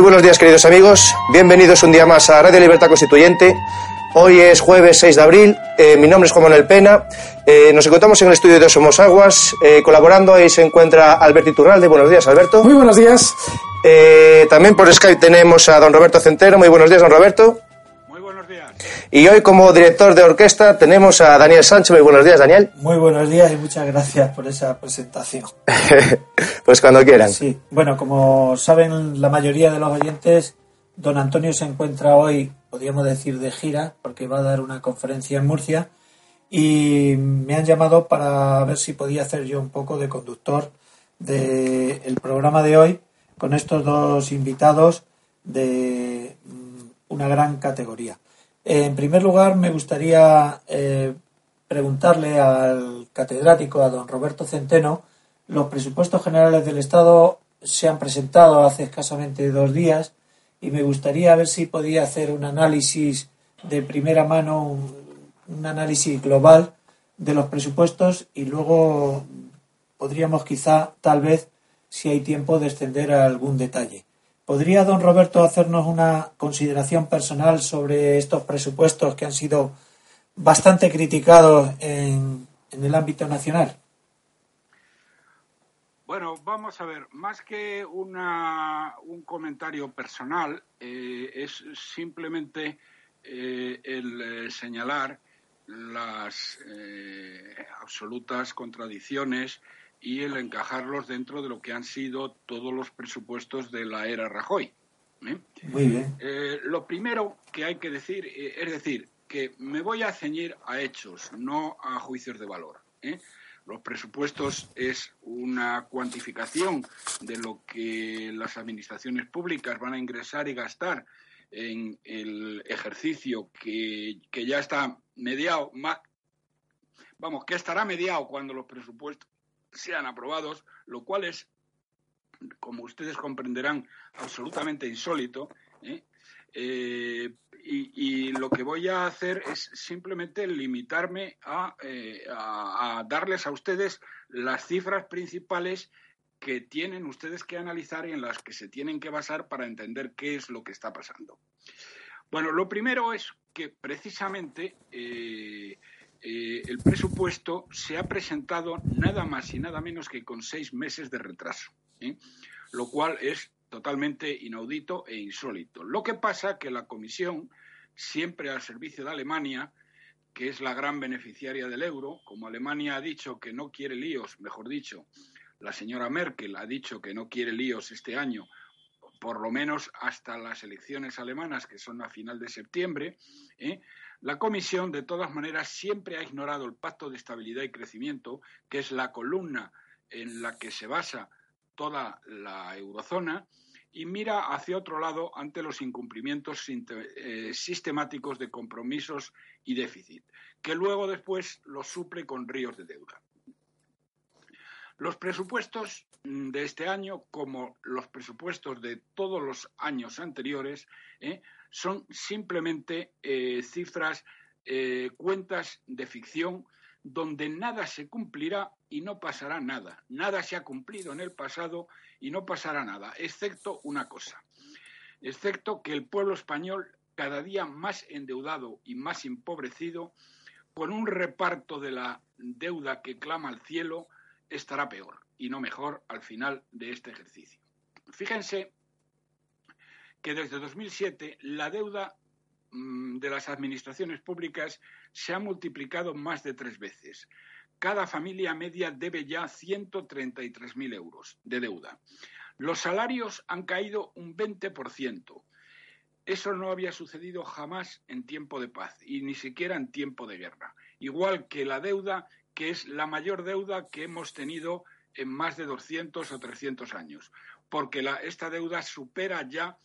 Muy buenos días, queridos amigos. Bienvenidos un día más a Radio Libertad Constituyente. Hoy es jueves 6 de abril. Eh, mi nombre es Juan Manuel Pena. Eh, nos encontramos en el estudio de Somos Aguas. Eh, colaborando ahí se encuentra Alberto Iturralde. Buenos días, Alberto. Muy buenos días. también por Skype tenemos a don Roberto Centeno. Muy buenos días, don Roberto. Y hoy como director de orquesta tenemos a Daniel Sánchez. Muy buenos días, Daniel. Muy buenos días y muchas gracias por esa presentación. pues cuando quieran. Sí, bueno, como saben la mayoría de los oyentes, don Antonio se encuentra hoy, podríamos decir, de gira, porque va a dar una conferencia en Murcia y me han llamado para ver si podía hacer yo un poco de conductor del programa de hoy con estos dos invitados de mm, una gran categoría. En primer lugar, me gustaría eh, preguntarle al catedrático, a don Roberto Centeno, los presupuestos generales del Estado se han presentado hace escasamente dos días y me gustaría ver si podía hacer un análisis de primera mano, un, análisis global de los presupuestos y luego podríamos quizá, tal vez, si hay tiempo, descender a algún detalle. ¿Podría don Roberto hacernos una consideración personal sobre estos presupuestos que han sido bastante criticados en, el ámbito nacional? Bueno, vamos a ver, más que una, un comentario personal, eh, es simplemente eh, el eh, señalar las absolutas contradicciones y el encajarlos dentro de lo que han sido todos los presupuestos de la era Rajoy. Muy bien. Lo primero que hay que decir es decir que me voy a ceñir a hechos, no a juicios de valor. Los presupuestos es una cuantificación de lo que las administraciones públicas van a ingresar y gastar en el ejercicio que, que ya está mediado, vamos, que estará mediado cuando los presupuestos sean aprobados, lo cual es, como ustedes comprenderán, absolutamente insólito. ¿eh? Eh, y, lo que voy a hacer es simplemente limitarme eh, a, darles a ustedes las cifras principales que tienen ustedes que analizar y en las que se tienen que basar para entender qué es lo que está pasando. Bueno, lo primero es que precisamente eh, el presupuesto se ha presentado nada más y nada menos que con seis meses de retraso, ¿eh? lo cual es totalmente inaudito e insólito. Lo que pasa que la Comisión, siempre al servicio de Alemania, que es la gran beneficiaria del euro, como Alemania ha dicho que no quiere líos, mejor dicho, la señora Merkel ha dicho que no quiere líos este año, por lo menos hasta las elecciones alemanas, que son a final de septiembre, ¿eh? La Comisión, de todas maneras, siempre ha ignorado el Pacto de Estabilidad y Crecimiento, que es la columna en la que se basa toda la eurozona, y mira hacia otro lado ante los incumplimientos eh, sistemáticos de compromisos y déficit, que luego después los suple con ríos de deuda. Los presupuestos de este año, como los presupuestos de todos los años anteriores, eh, son simplemente eh, cifras, cuentas de ficción donde nada se cumplirá y no pasará nada. Nada se ha cumplido en el pasado y no pasará nada, excepto una cosa, excepto que el pueblo español, cada día más endeudado y más empobrecido, con un reparto de la deuda que clama al cielo, estará peor y no mejor al final de este ejercicio. Fíjense que desde 2007 la deuda de las administraciones públicas se ha multiplicado más de tres veces. Cada familia media debe ya 133.000 euros de deuda. Los salarios han caído un 20%. Eso no había sucedido jamás en tiempo de paz y ni siquiera en tiempo de guerra. Igual que la deuda, que es la mayor deuda que hemos tenido en más de 200 o 300 años, porque esta deuda supera ya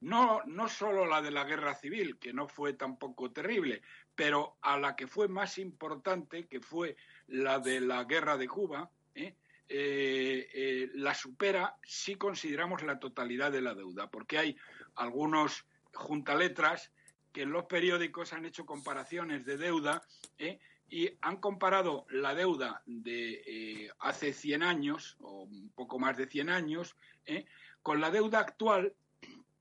no, no solo la de la guerra civil, que no fue tampoco terrible, pero a la que fue más importante, que fue la de la guerra de Cuba, ¿eh? Eh, eh, la supera si consideramos la totalidad de la deuda, porque hay algunos juntaletras que en los periódicos han hecho comparaciones de deuda y han comparado la deuda de hace 100 años, o un poco más de 100 años, con la deuda actual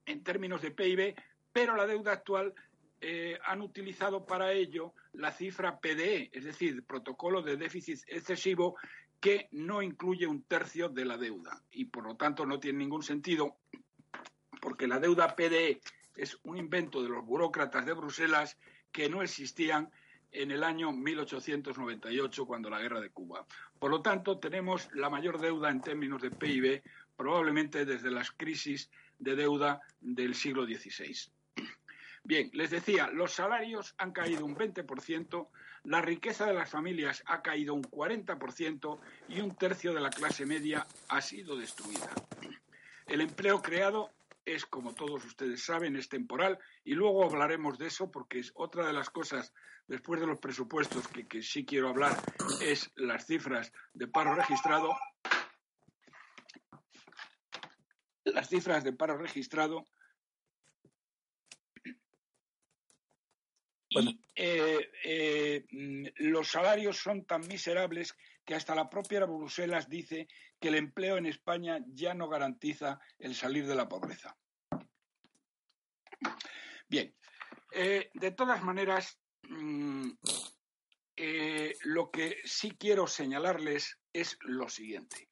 en términos de PIB, pero la deuda actual eh, han utilizado para ello la cifra PDE, es decir, protocolo de déficit excesivo, que no incluye un tercio de la deuda y por lo tanto no tiene ningún sentido porque la deuda PDE es un invento de los burócratas de Bruselas que no existían en el año 1898, cuando la guerra de Cuba. Por lo tanto, tenemos la mayor deuda en términos de PIB probablemente desde las crisis de deuda del siglo XVI. Bien, les decía, los salarios han caído un 20%, la riqueza de las familias ha caído un 40% y un tercio de la clase media ha sido destruida. El empleo creado es, como todos ustedes saben, es temporal y luego hablaremos de eso porque es otra de las cosas, después de los presupuestos, que, que sí quiero hablar, es las cifras de paro registrado. Las cifras de paro registrado Y eh, eh, los salarios son tan miserables que hasta la propia Bruselas dice que el empleo en España ya no garantiza el salir de la pobreza. Bien, eh, de todas maneras, mm, lo que sí quiero señalarles es lo siguiente.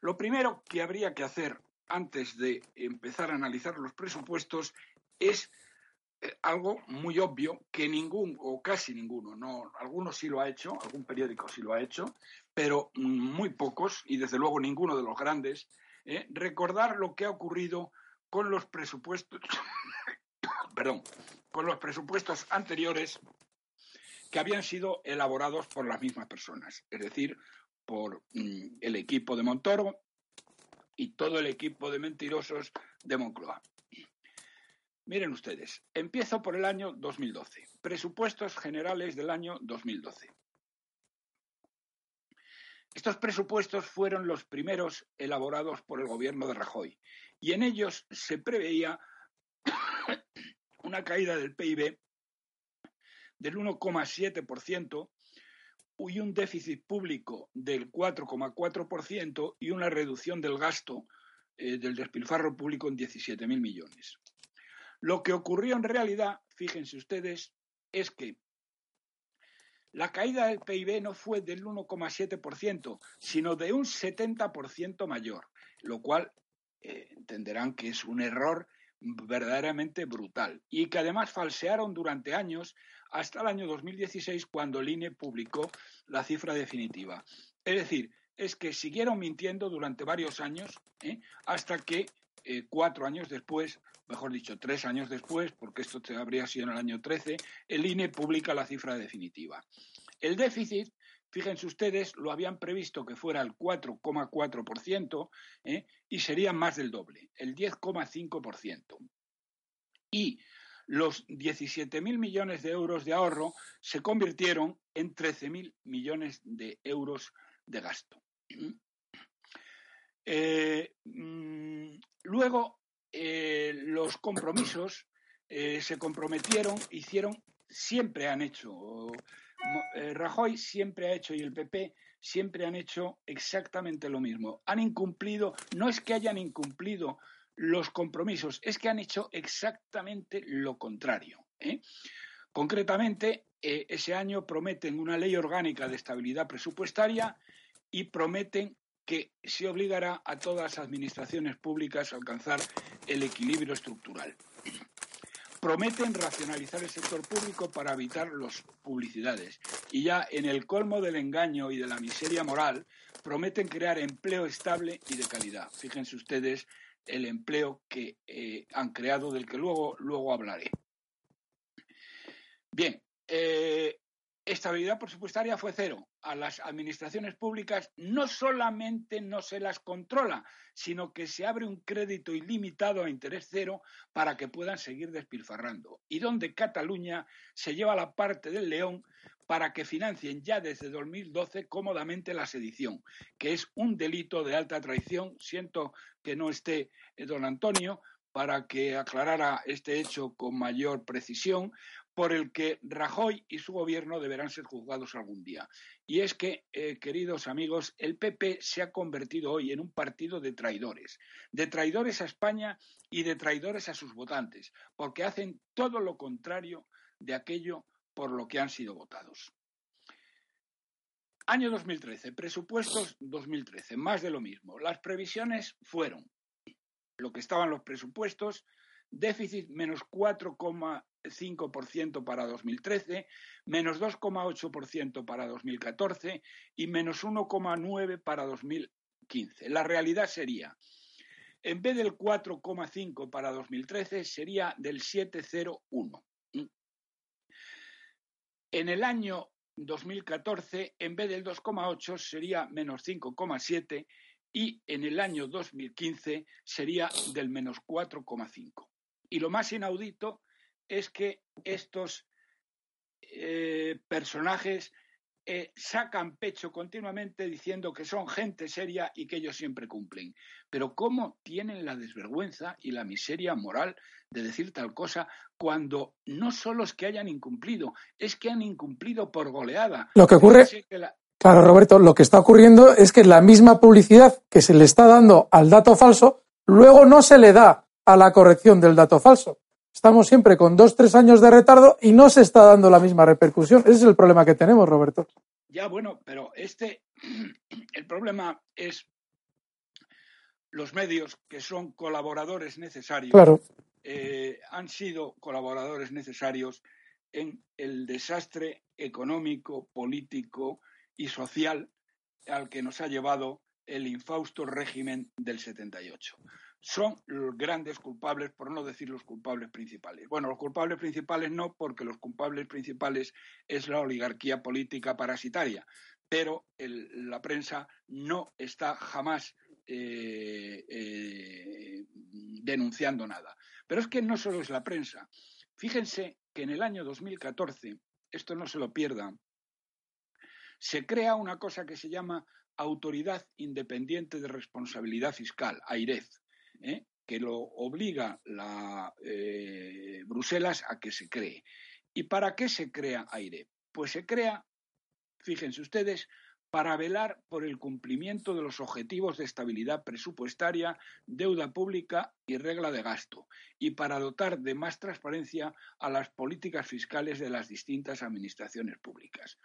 Lo primero que habría que hacer antes de empezar a analizar los presupuestos es eh, algo muy obvio que ningún o casi ninguno, no, algunos sí lo ha hecho, algún periódico sí lo ha hecho, pero muy pocos y desde luego ninguno de los grandes, eh, recordar lo que ha ocurrido con los presupuestos, perdón, con los presupuestos anteriores que habían sido elaborados por las mismas personas, es decir, por mm, el equipo de Montoro y todo el equipo de mentirosos de Moncloa. Miren ustedes, empiezo por el año 2012. Presupuestos generales del año 2012. Estos presupuestos fueron los primeros elaborados por el gobierno de Rajoy y en ellos se preveía una caída del PIB del 1,7% y un déficit público del 4,4% y una reducción del gasto eh, del despilfarro público en 17.000 millones. Lo que ocurrió en realidad, fíjense ustedes, es que la caída del PIB no fue del 1,7%, sino de un 70% mayor, lo cual eh, entenderán que es un error verdaderamente brutal y que además falsearon durante años hasta el año 2016 cuando el INE publicó la cifra definitiva. Es decir, es que siguieron mintiendo durante varios años ¿eh? hasta que eh, cuatro años después, mejor dicho, tres años después, porque esto habría sido en el año 13, el INE publica la cifra definitiva. El déficit, fíjense ustedes, lo habían previsto que fuera el 4,4% ¿eh? y sería más del doble, el 10,5%. Y los 17.000 millones de euros de ahorro se convirtieron en 13.000 millones de euros de gasto. Eh, mm, luego, eh, los compromisos eh, se comprometieron, hicieron, siempre han hecho, Rajoy siempre ha hecho y el PP siempre han hecho exactamente lo mismo. Han incumplido, no es que hayan incumplido los compromisos, es que han hecho exactamente lo contrario. Concretamente, eh, ese año prometen una ley orgánica de estabilidad presupuestaria y prometen que se obligará a todas las administraciones públicas a alcanzar el equilibrio estructural. Prometen racionalizar el sector público para evitar las publicidades. Y ya en el colmo del engaño y de la miseria moral, prometen crear empleo estable y de calidad. Fíjense ustedes el empleo que eh, han creado, del que luego, luego hablaré. Bien, eh, estabilidad presupuestaria fue cero. A las administraciones públicas no solamente no se las controla, sino que se abre un crédito ilimitado a interés cero para que puedan seguir despilfarrando. Y donde Cataluña se lleva la parte del león para que financien ya desde 2012 cómodamente la sedición, que es un delito de alta traición. Siento que no esté eh, don Antonio para que aclarara este hecho con mayor precisión, por el que Rajoy y su gobierno deberán ser juzgados algún día. Y es que, eh, queridos amigos, el PP se ha convertido hoy en un partido de traidores, de traidores a España y de traidores a sus votantes, porque hacen todo lo contrario de aquello por lo que han sido votados. Año 2013, presupuestos 2013, más de lo mismo. Las previsiones fueron lo que estaban los presupuestos, déficit menos 4,5% para 2013, menos 2,8% para 2014 y menos 1,9% para 2015. La realidad sería, en vez del 4,5 para 2013, sería del 7,01. En el año 2014, en vez del 2,8, sería menos 5,7 y en el año 2015 sería del menos 4,5. Y lo más inaudito es que estos eh, personajes eh, sacan pecho continuamente diciendo que son gente seria y que ellos siempre cumplen. Pero ¿cómo tienen la desvergüenza y la miseria moral de decir tal cosa cuando no solo es que hayan incumplido, es que han incumplido por goleada? Lo que ocurre, claro, Roberto, lo que está ocurriendo es que la misma publicidad que se le está dando al dato falso, luego no se le da a la corrección del dato falso. Estamos siempre con dos, tres años de retardo y no se está dando la misma repercusión. Ese es el problema que tenemos, Roberto. Ya, bueno, pero este, el problema es los medios que son colaboradores necesarios. Claro. Eh, han sido colaboradores necesarios en el desastre económico, político y social al que nos ha llevado el infausto régimen del 78 son los grandes culpables, por no decir los culpables principales. Bueno, los culpables principales no, porque los culpables principales es la oligarquía política parasitaria, pero la prensa no está jamás eh, eh, denunciando nada. Pero es que no solo es la prensa. Fíjense que en el año 2014, esto no se lo pierdan, se crea una cosa que se llama Autoridad Independiente de Responsabilidad Fiscal, AIREF ¿eh? que lo obliga la, eh, Bruselas a que se cree. ¿Y para qué se crea AIRE? Pues se crea, fíjense ustedes, para velar por el cumplimiento de los objetivos de estabilidad presupuestaria, deuda pública y regla de gasto, y para dotar de más transparencia a las políticas fiscales de las distintas administraciones públicas.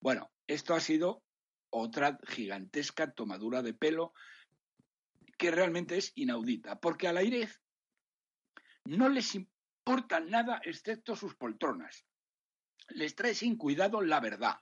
Bueno, esto ha sido otra gigantesca tomadura de pelo que realmente es inaudita, porque a la IREF no les importa nada excepto sus poltronas. Les trae sin cuidado la verdad,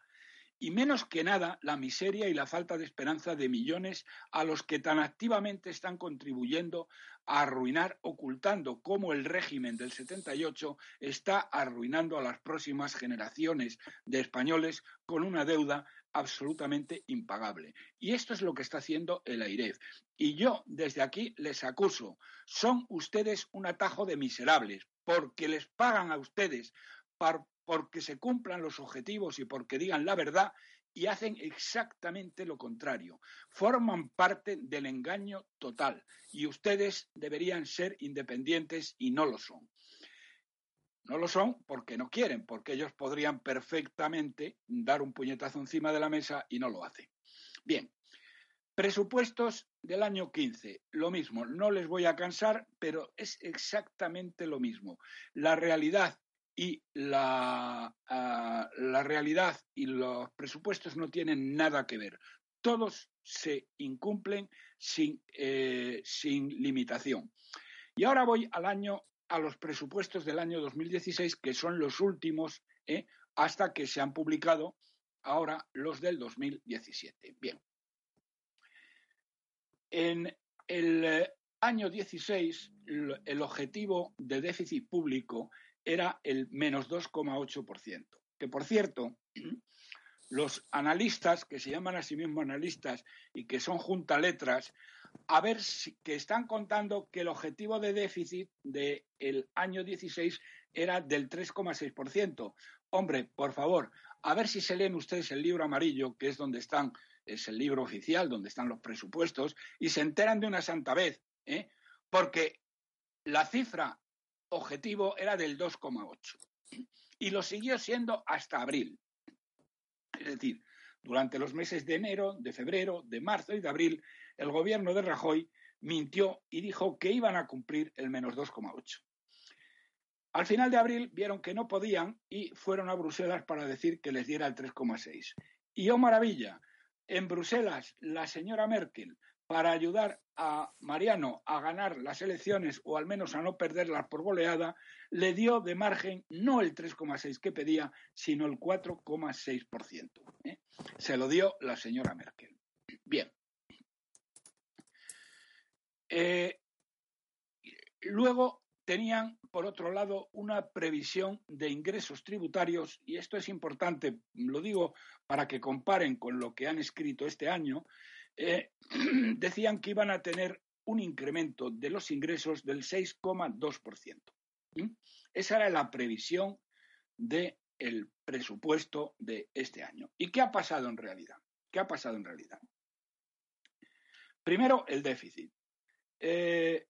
y menos que nada la miseria y la falta de esperanza de millones a los que tan activamente están contribuyendo a arruinar, ocultando cómo el régimen del 78 está arruinando a las próximas generaciones de españoles con una deuda absolutamente impagable. Y esto es lo que está haciendo el AIREF. Y yo desde aquí les acuso, son ustedes un atajo de miserables, porque les pagan a ustedes porque se cumplan los objetivos y porque digan la verdad y hacen exactamente lo contrario. Forman parte del engaño total y ustedes deberían ser independientes y no lo son. No lo son porque no quieren, porque ellos podrían perfectamente dar un puñetazo encima de la mesa y no lo hacen. Bien, presupuestos del año 15, lo mismo, no les voy a cansar, pero es exactamente lo mismo. La realidad y la, ah, la realidad y los presupuestos no tienen nada que ver. Todos se incumplen sin, eh, sin limitación. Y ahora voy al año, a los presupuestos del año 2016, que son los últimos, ¿eh? hasta que se han publicado ahora los del 2017. Bien. En el eh, año 16, el objetivo de déficit público era el menos 2,8%. Que por cierto, los analistas, que se llaman a sí mismos analistas y que son junta letras, a ver si, que están contando que el objetivo de déficit del año 16 era del 3,6%. Hombre, por favor, a ver si se leen ustedes el libro amarillo, que es donde están, es el libro oficial, donde están los presupuestos, y se enteran de una santa vez, ¿eh? porque la cifra objetivo era del 2,8 y lo siguió siendo hasta abril. Es decir, durante los meses de enero, de febrero, de marzo y de abril, el gobierno de Rajoy mintió y dijo que iban a cumplir el menos 2,8. Al final de abril vieron que no podían y fueron a Bruselas para decir que les diera el 3,6. Y oh maravilla, en Bruselas la señora Merkel para ayudar a Mariano a ganar las elecciones o al menos a no perderlas por goleada, le dio de margen no el 3,6 que pedía, sino el 4,6%. ¿eh? Se lo dio la señora Merkel. Bien. Eh, luego tenían, por otro lado, una previsión de ingresos tributarios, y esto es importante, lo digo para que comparen con lo que han escrito este año, eh, decían que iban a tener un incremento de los ingresos del 6,2%. Esa era la previsión del presupuesto de este año. ¿Y qué ha pasado en realidad? ¿Qué ha pasado en realidad? Primero, el déficit. Eh,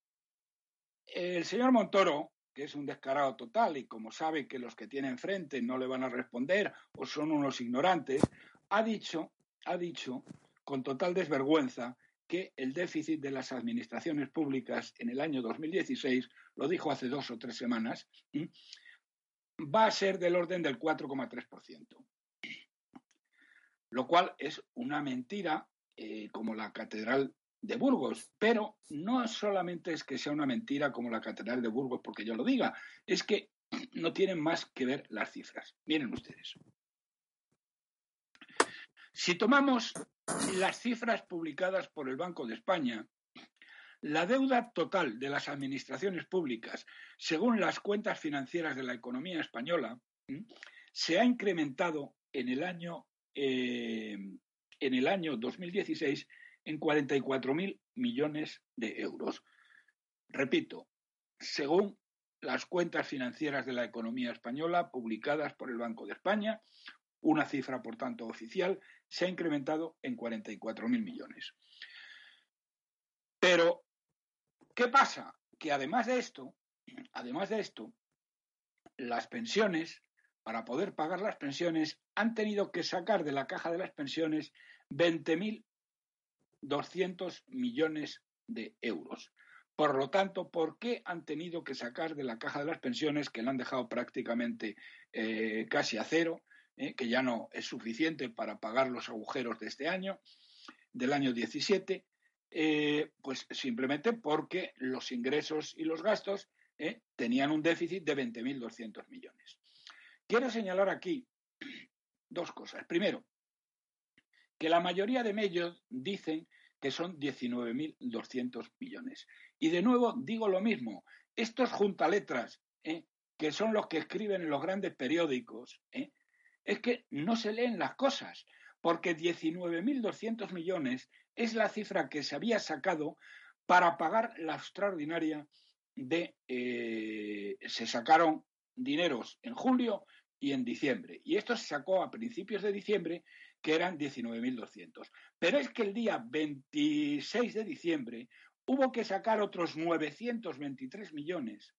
el señor Montoro, que es un descarado total y como sabe que los que tiene enfrente no le van a responder o son unos ignorantes, ha dicho, ha dicho con total desvergüenza que el déficit de las administraciones públicas en el año 2016, lo dijo hace dos o tres semanas, va a ser del orden del 4,3%. Lo cual es una mentira eh, como la Catedral de Burgos, pero no solamente es que sea una mentira como la Catedral de Burgos porque yo lo diga, es que no tienen más que ver las cifras. Miren ustedes. Si tomamos las cifras publicadas por el Banco de España, la deuda total de las administraciones públicas, según las cuentas financieras de la economía española, se ha incrementado en el año, eh, en el año 2016 en 44.000 millones de euros. Repito, según las cuentas financieras de la economía española publicadas por el Banco de España, una cifra, por tanto, oficial, se ha incrementado en 44.000 millones. Pero, ¿qué pasa? Que además de esto, además de esto, las pensiones, para poder pagar las pensiones, han tenido que sacar de la caja de las pensiones 20.200 millones de euros. Por lo tanto, ¿por qué han tenido que sacar de la caja de las pensiones, que la han dejado prácticamente eh, casi a cero, ¿eh? que ya no es suficiente para pagar los agujeros de este año, del año 17, eh, pues simplemente porque los ingresos y los gastos tenían un déficit de 20.200 millones. Quiero señalar aquí dos cosas. Primero, que la mayoría de medios dicen que son 19.200 millones. Y de nuevo digo lo mismo, estos juntaletras, que son los que escriben en los grandes periódicos, es que no se leen las cosas, porque 19.200 millones es la cifra que se había sacado para pagar la extraordinaria de... Eh, se sacaron dineros en julio y en diciembre. Y esto se sacó a principios de diciembre, que eran 19.200. Pero es que el día 26 de diciembre hubo que sacar otros 923 millones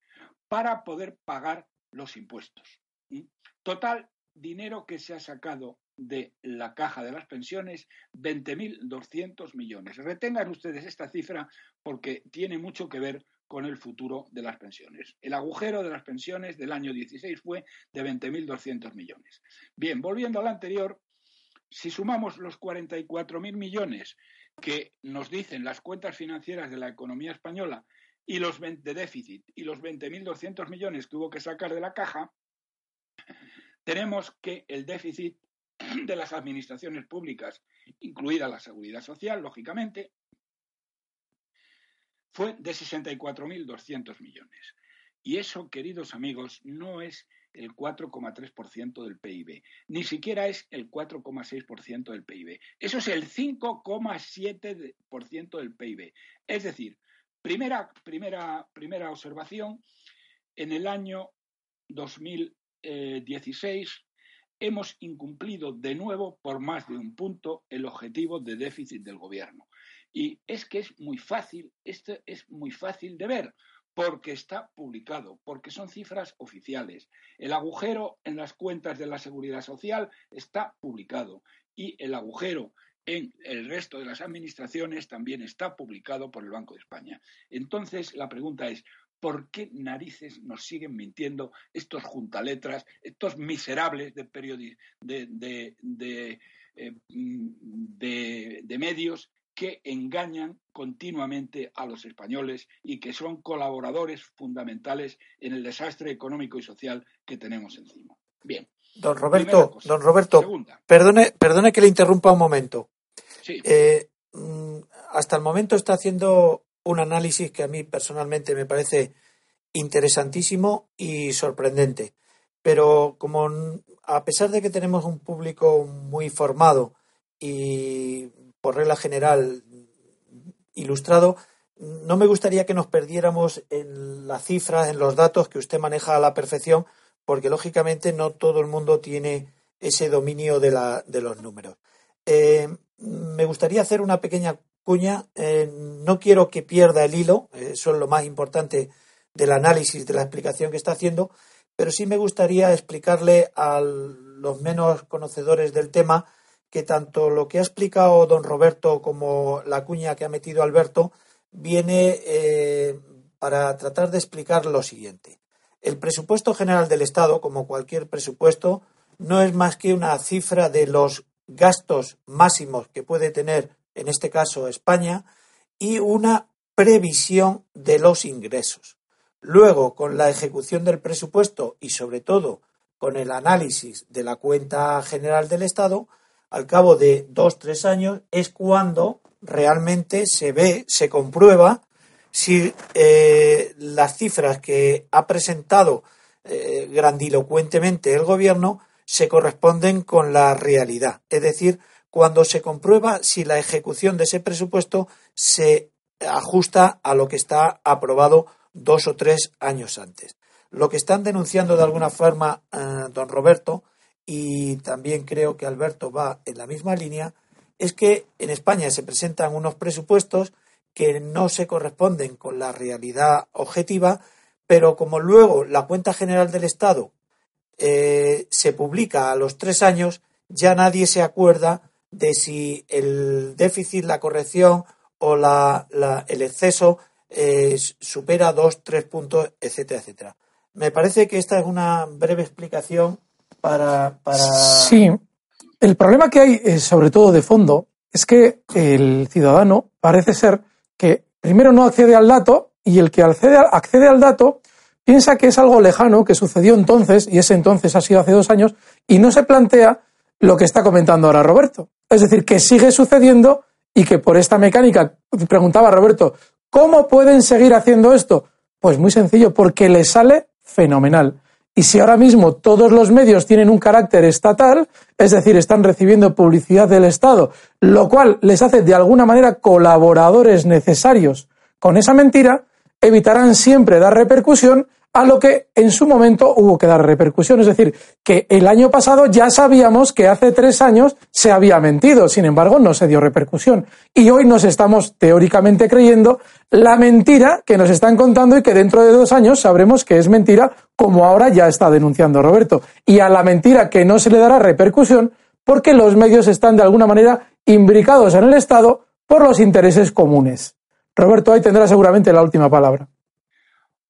para poder pagar los impuestos. Total, dinero que se ha sacado de la caja de las pensiones, 20.200 millones. Retengan ustedes esta cifra porque tiene mucho que ver con el futuro de las pensiones. El agujero de las pensiones del año 16 fue de 20.200 millones. Bien, volviendo al anterior, si sumamos los 44.000 millones que nos dicen las cuentas financieras de la economía española y los de déficit y los 20.200 millones que hubo que sacar de la caja, tenemos que el déficit de las administraciones públicas, incluida la seguridad social, lógicamente, fue de 64.200 millones. Y eso, queridos amigos, no es el 4,3% del PIB, ni siquiera es el 4,6% del PIB. Eso es el 5,7% del PIB. Es decir, primera, primera, primera observación, en el año 2016 hemos incumplido de nuevo por más de un punto el objetivo de déficit del gobierno. Y es que es muy fácil, esto es muy fácil de ver, porque está publicado, porque son cifras oficiales. El agujero en las cuentas de la seguridad social está publicado y el agujero en el resto de las administraciones también está publicado por el Banco de España. Entonces, la pregunta es, ¿por qué narices nos siguen mintiendo estos juntaletras, estos miserables de, de, eh, de medios que engañan continuamente a los españoles y que son colaboradores fundamentales en el desastre económico y social que tenemos encima. Bien. Don Roberto, don Roberto, perdone, perdone que le interrumpa un momento. Sí. Eh, mm, hasta el momento está haciendo un análisis que a mí personalmente me parece interesantísimo y sorprendente. Pero como a pesar de que tenemos un público muy formado y por regla general ilustrado, no me gustaría que nos perdiéramos en las cifras, en los datos que usted maneja a la perfección, porque lógicamente no todo el mundo tiene ese dominio de, la, de los números. Eh, me gustaría hacer una pequeña cuña. Eh, no quiero que pierda el hilo, eso es lo más importante del análisis, de la explicación que está haciendo, pero sí me gustaría explicarle a los menos conocedores del tema que tanto lo que ha explicado don Roberto como la cuña que ha metido Alberto viene eh, para tratar de explicar lo siguiente. El presupuesto general del Estado, como cualquier presupuesto, no es más que una cifra de los gastos máximos que puede tener, en este caso, España, y una previsión de los ingresos. Luego, con la ejecución del presupuesto y, sobre todo, con el análisis de la cuenta general del Estado, al cabo de dos, tres años, es cuando realmente se ve, se comprueba si eh, las cifras que ha presentado eh, grandilocuentemente el gobierno se corresponden con la realidad. Es decir, cuando se comprueba si la ejecución de ese presupuesto se ajusta a lo que está aprobado dos o tres años antes. Lo que están denunciando de alguna forma eh, don Roberto y también creo que Alberto va en la misma línea, es que en España se presentan unos presupuestos que no se corresponden con la realidad objetiva, pero como luego la cuenta general del Estado eh, se publica a los tres años, ya nadie se acuerda de si el déficit, la corrección o la, el exceso eh, supera dos, tres puntos, etcétera, etcétera. Me parece que esta es una breve explicación para, Sí, el problema que hay, eh, sobre todo de fondo, es que el ciudadano parece ser que primero no accede al dato y el que accede, accede al dato piensa que es algo lejano, que sucedió entonces, y ese entonces ha sido hace dos años, y no se plantea lo que está comentando ahora Roberto. Es decir, que sigue sucediendo y que por esta mecánica, preguntaba Roberto, ¿cómo pueden seguir haciendo esto? Pues muy sencillo, porque les sale fenomenal. Y si ahora mismo todos los medios tienen un carácter estatal, es decir, están recibiendo publicidad del Estado, lo cual les hace de alguna manera colaboradores necesarios con esa mentira, evitarán siempre dar repercusión a lo que en su momento hubo que dar repercusión. Es decir, que el año pasado ya sabíamos que hace tres años se había mentido, sin embargo no se dio repercusión. Y hoy nos estamos teóricamente creyendo la mentira que nos están contando y que dentro de dos años sabremos que es mentira, como ahora ya está denunciando Roberto. Y a la mentira que no se le dará repercusión porque los medios están de alguna manera imbricados en el Estado por los intereses comunes. Roberto ahí tendrá seguramente la última palabra.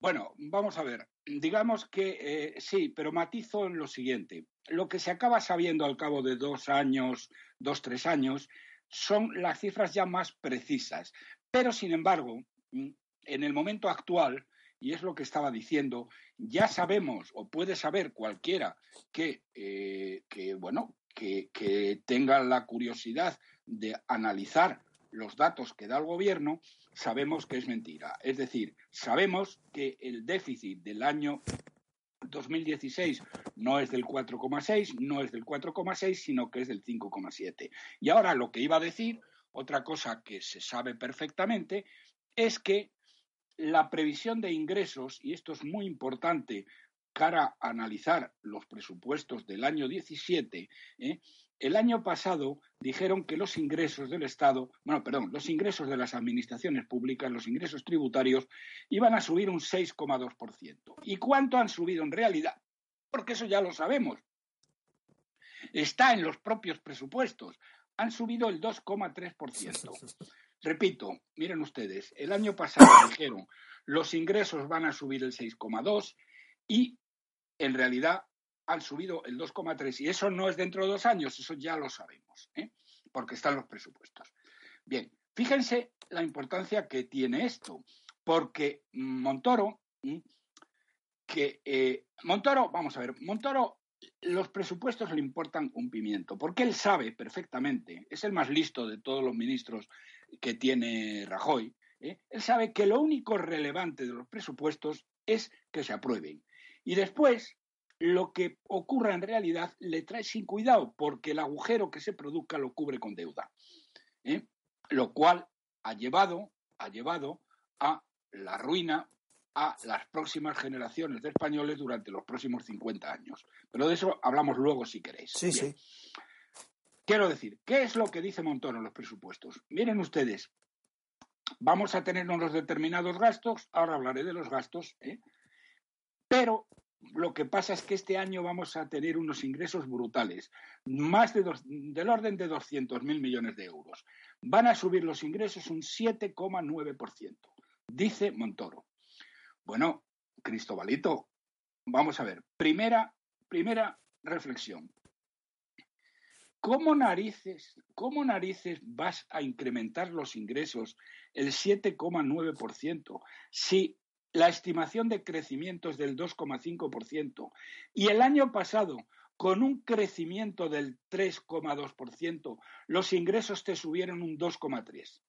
Bueno, vamos a ver. Digamos que eh, sí, pero matizo en lo siguiente. Lo que se acaba sabiendo al cabo de dos años, dos, tres años, son las cifras ya más precisas. Pero, sin embargo, mm, en el momento actual, y es lo que estaba diciendo, ya sabemos, o puede saber cualquiera que, eh, bueno, que, que tenga la curiosidad de analizar los datos que da el gobierno, sabemos que es mentira. Es decir, sabemos que el déficit del año 2016 no es del 4,6, no es del 4,6, sino que es del 5,7. Y ahora lo que iba a decir, otra cosa que se sabe perfectamente, es que la previsión de ingresos, y esto es muy importante cara a analizar los presupuestos del año 17, ¿eh? El año pasado dijeron que los ingresos del Estado, bueno, perdón, los ingresos de las administraciones públicas, los ingresos tributarios, iban a subir un 6,2%. ¿Y cuánto han subido en realidad? Porque eso ya lo sabemos. Está en los propios presupuestos. Han subido el 2,3%. Repito, miren ustedes, el año pasado dijeron los ingresos van a subir el 6,2 y en realidad han subido el 2,3 y eso no es dentro de dos años, eso ya lo sabemos, ¿eh? porque están los presupuestos. Bien, fíjense la importancia que tiene esto, porque Montoro, que eh, Montoro, vamos a ver, Montoro, los presupuestos le importan un pimiento, porque él sabe perfectamente, es el más listo de todos los ministros que tiene Rajoy, ¿eh? él sabe que lo único relevante de los presupuestos es que se aprueben. Y después, lo que ocurra en realidad le trae sin cuidado, porque el agujero que se produzca lo cubre con deuda. ¿eh? Lo cual ha llevado, ha llevado a la ruina a las próximas generaciones de españoles durante los próximos 50 años. Pero de eso hablamos luego si queréis. Sí, sí. Quiero decir, ¿qué es lo que dice Montoro en los presupuestos? Miren ustedes, vamos a tener unos determinados gastos, ahora hablaré de los gastos, ¿eh? pero lo que pasa es que este año vamos a tener unos ingresos brutales, más de del orden de 200.000 millones de euros. Van a subir los ingresos un 7,9%, dice Montoro. Bueno, Cristobalito, vamos a ver. Primera, primera reflexión. ¿Cómo narices, ¿Cómo narices vas a incrementar los ingresos el 7,9% si la estimación de crecimiento es del 2,5% y el año pasado, con un crecimiento del 3,2%, los ingresos te subieron un 2,3%.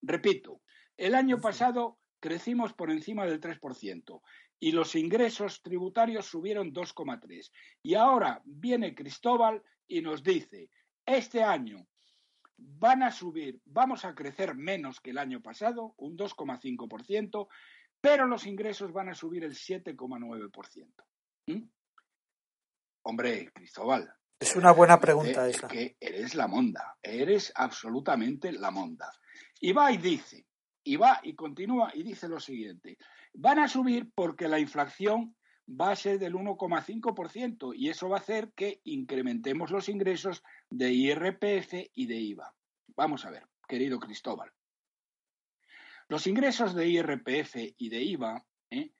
Repito, el año pasado crecimos por encima del 3% y los ingresos tributarios subieron 2,3%. Y ahora viene Cristóbal y nos dice, este año van a subir, vamos a crecer menos que el año pasado, un 2,5%, pero los ingresos van a subir el 7,9%. ¿Mm? Hombre, Cristóbal. Es una buena pregunta esa. Que eres la monda, eres absolutamente la monda. Y va y dice, y va y continúa y dice lo siguiente, van a subir porque la inflación va a ser del 1,5% y eso va a hacer que incrementemos los ingresos de IRPF y de IVA. Vamos a ver, querido Cristóbal. Los ingresos de IRPF y de IVA ¿eh?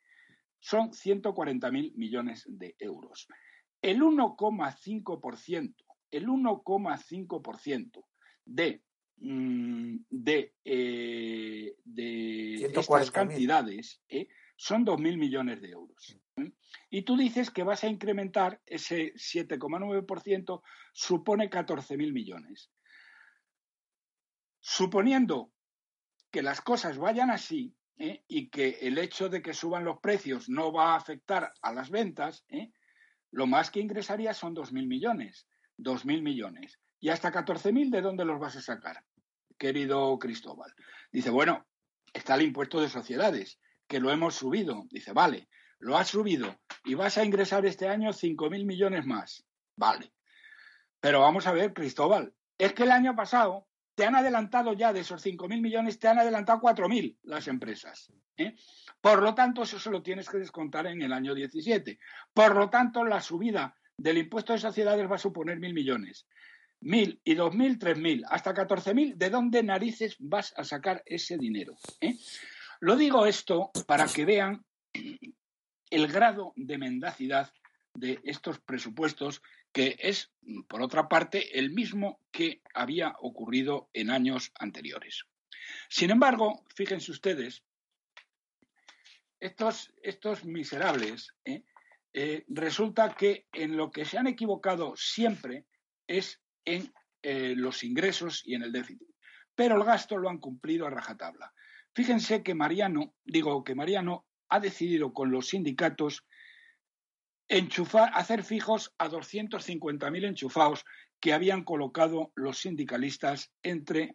son 140.000 millones de euros. El 1,5%, el 1,5% de, mm, de, eh, de estas cantidades ¿eh? son 2.000 millones de euros. Y tú dices que vas a incrementar ese 7,9%, supone 14.000 millones. Suponiendo que las cosas vayan así ¿eh? y que el hecho de que suban los precios no va a afectar a las ventas, ¿eh? lo más que ingresaría son 2.000 millones. 2.000 millones. ¿Y hasta 14.000 de dónde los vas a sacar, querido Cristóbal? Dice, bueno, está el impuesto de sociedades, que lo hemos subido. Dice, vale, lo has subido y vas a ingresar este año 5.000 millones más. Vale. Pero vamos a ver, Cristóbal, es que el año pasado te han adelantado ya de esos 5.000 millones, te han adelantado 4.000 las empresas. ¿eh? Por lo tanto, eso se lo tienes que descontar en el año 17. Por lo tanto, la subida del impuesto de sociedades va a suponer 1.000 millones. 1.000 y 2.000, 3.000, hasta 14.000. ¿De dónde narices vas a sacar ese dinero? ¿eh? Lo digo esto para que vean el grado de mendacidad de estos presupuestos, que es, por otra parte, el mismo que había ocurrido en años anteriores. Sin embargo, fíjense ustedes, estos, estos miserables, ¿eh? Eh, resulta que en lo que se han equivocado siempre es en eh, los ingresos y en el déficit. Pero el gasto lo han cumplido a rajatabla. Fíjense que Mariano, digo que Mariano ha decidido con los sindicatos enchufar, hacer fijos a 250.000 enchufados que habían colocado los sindicalistas entre,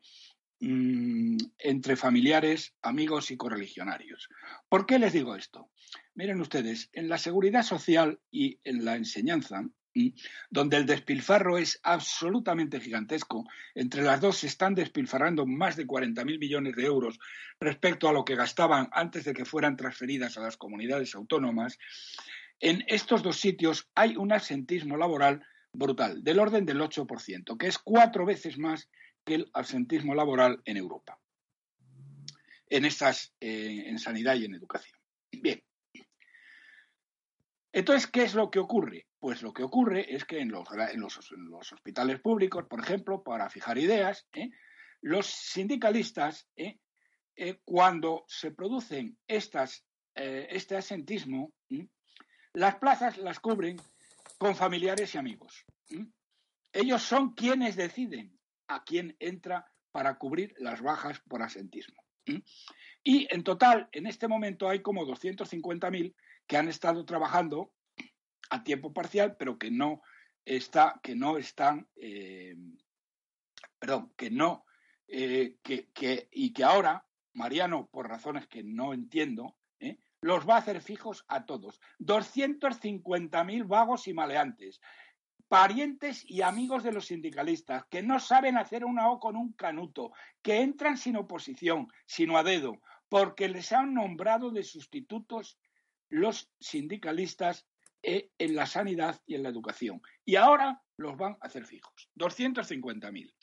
mm, entre familiares, amigos y correligionarios. ¿Por qué les digo esto? Miren ustedes, en la seguridad social y en la enseñanza, donde el despilfarro es absolutamente gigantesco. Entre las dos se están despilfarrando más de 40.000 millones de euros respecto a lo que gastaban antes de que fueran transferidas a las comunidades autónomas. En estos dos sitios hay un absentismo laboral brutal, del orden del 8%, que es cuatro veces más que el absentismo laboral en Europa, en, estas, eh, en sanidad y en educación. Bien. Entonces, ¿qué es lo que ocurre? Pues lo que ocurre es que en los, en los, hospitales públicos, por ejemplo, para fijar ideas, ¿eh? los sindicalistas, ¿eh? cuando se producen estas, este asentismo, las plazas las cubren con familiares y amigos. Ellos son quienes deciden a quién entra para cubrir las bajas por asentismo. Y en total, en este momento hay como 250.000 que han estado trabajando a tiempo parcial, pero que no está, que no están, eh, perdón, que no, eh, que, y que ahora Mariano, por razones que no entiendo, ¿eh? Los va a hacer fijos a todos. 250.000 vagos y maleantes, parientes y amigos de los sindicalistas, que no saben hacer una O con un canuto, que entran sin oposición, sino a dedo, porque les han nombrado de sustitutos los sindicalistas eh, en la sanidad y en la educación. Y ahora los van a hacer fijos. 250.000.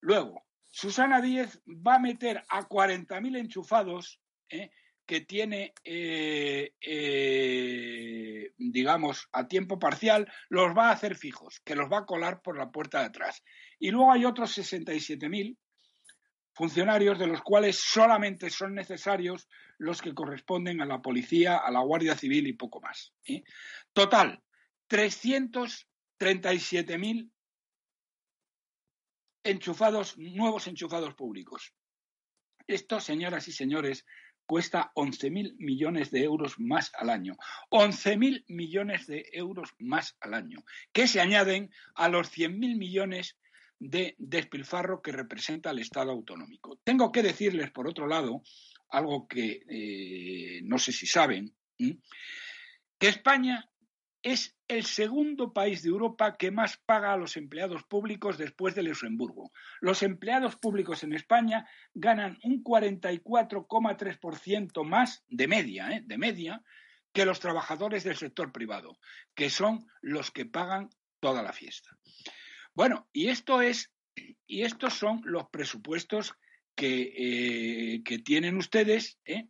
Luego, Susana Díez va a meter a 40.000 enchufados eh, que tiene, eh, eh, digamos, a tiempo parcial, los va a hacer fijos, que los va a colar por la puerta de atrás. Y luego hay otros 67.000 funcionarios de los cuales solamente son necesarios los que corresponden a la policía, a la Guardia Civil y poco más. ¿eh? Total, 337.000 enchufados, nuevos enchufados públicos. Esto, señoras y señores, cuesta 11.000 millones de euros más al año. 11.000 millones de euros más al año, que se añaden a los 100.000 millones de despilfarro que representa el Estado autonómico. Tengo que decirles, por otro lado, algo que eh, no sé si saben, que España es el segundo país de Europa que más paga a los empleados públicos después de Luxemburgo. Los empleados públicos en España ganan un 44,3% más de media, ¿eh? de media, que los trabajadores del sector privado, que son los que pagan toda la fiesta. Bueno, y esto es, y estos son los presupuestos que, eh, tienen ustedes, ¿eh?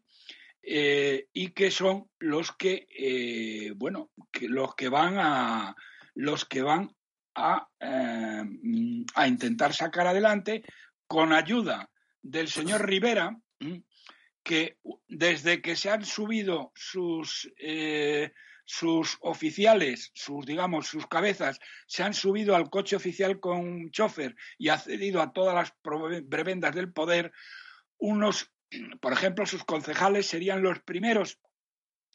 Eh, y que son los que, eh, bueno, que los que van a, los que van a, eh, a intentar sacar adelante con ayuda del señor Rivera, que desde que se han subido sus, sus oficiales, sus, digamos, sus cabezas, se han subido al coche oficial con chofer y ha cedido a todas las prebendas del poder, unos por ejemplo, sus concejales serían los primeros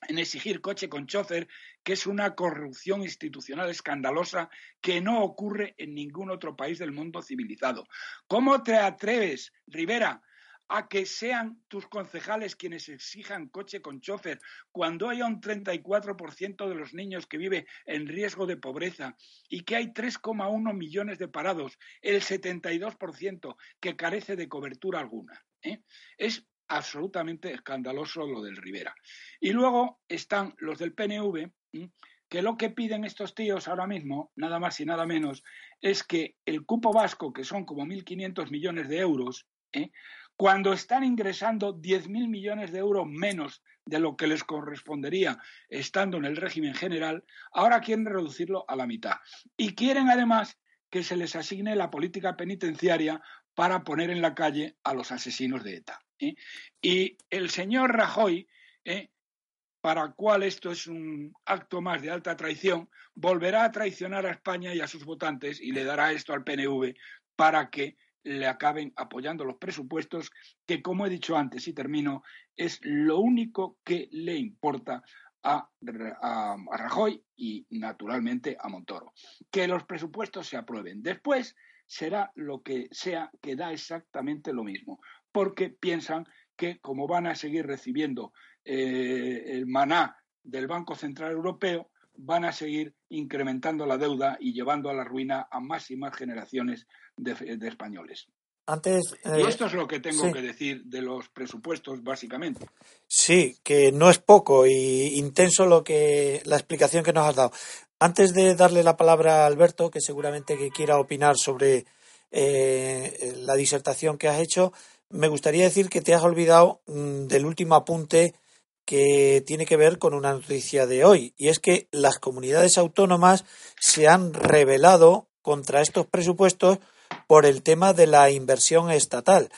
en exigir coche con chofer, que es una corrupción institucional escandalosa que no ocurre en ningún otro país del mundo civilizado. ¿Cómo te atreves, Rivera, a que sean tus concejales quienes exijan coche con chofer cuando haya un 34% de los niños que vive en riesgo de pobreza y que hay 3,1 millones de parados, el 72% que carece de cobertura alguna? ¿Eh? Es absolutamente escandaloso lo del Rivera. Y luego están los del PNV, que lo que piden estos tíos ahora mismo, nada más y nada menos, es que el cupo vasco, que son como 1.500 millones de euros, ¿eh? cuando están ingresando 10.000 millones de euros menos de lo que les correspondería estando en el régimen general, ahora quieren reducirlo a la mitad. Y quieren además que se les asigne la política penitenciaria para poner en la calle a los asesinos de ETA. ¿eh? Y el señor Rajoy, ¿eh? para cual esto es un acto más de alta traición, volverá a traicionar a España y a sus votantes y le dará esto al PNV para que le acaben apoyando los presupuestos, que como he dicho antes y termino, es lo único que le importa a, Rajoy y naturalmente a Montoro. Que los presupuestos se aprueben. Después será lo que sea que da exactamente lo mismo, porque piensan que como van a seguir recibiendo eh, el maná del Banco Central Europeo, van a seguir incrementando la deuda y llevando a la ruina a más y más generaciones de, españoles. Antes, y eh, esto es lo que tengo que decir de los presupuestos, básicamente. Sí, que no es poco y intenso lo que la explicación que nos has dado. Antes de darle la palabra a Alberto, que seguramente que quiera opinar sobre eh, la disertación que has hecho, me gustaría decir que te has olvidado mm, del último apunte que tiene que ver con una noticia de hoy, y es que las comunidades autónomas se han rebelado contra estos presupuestos por el tema de la inversión estatal.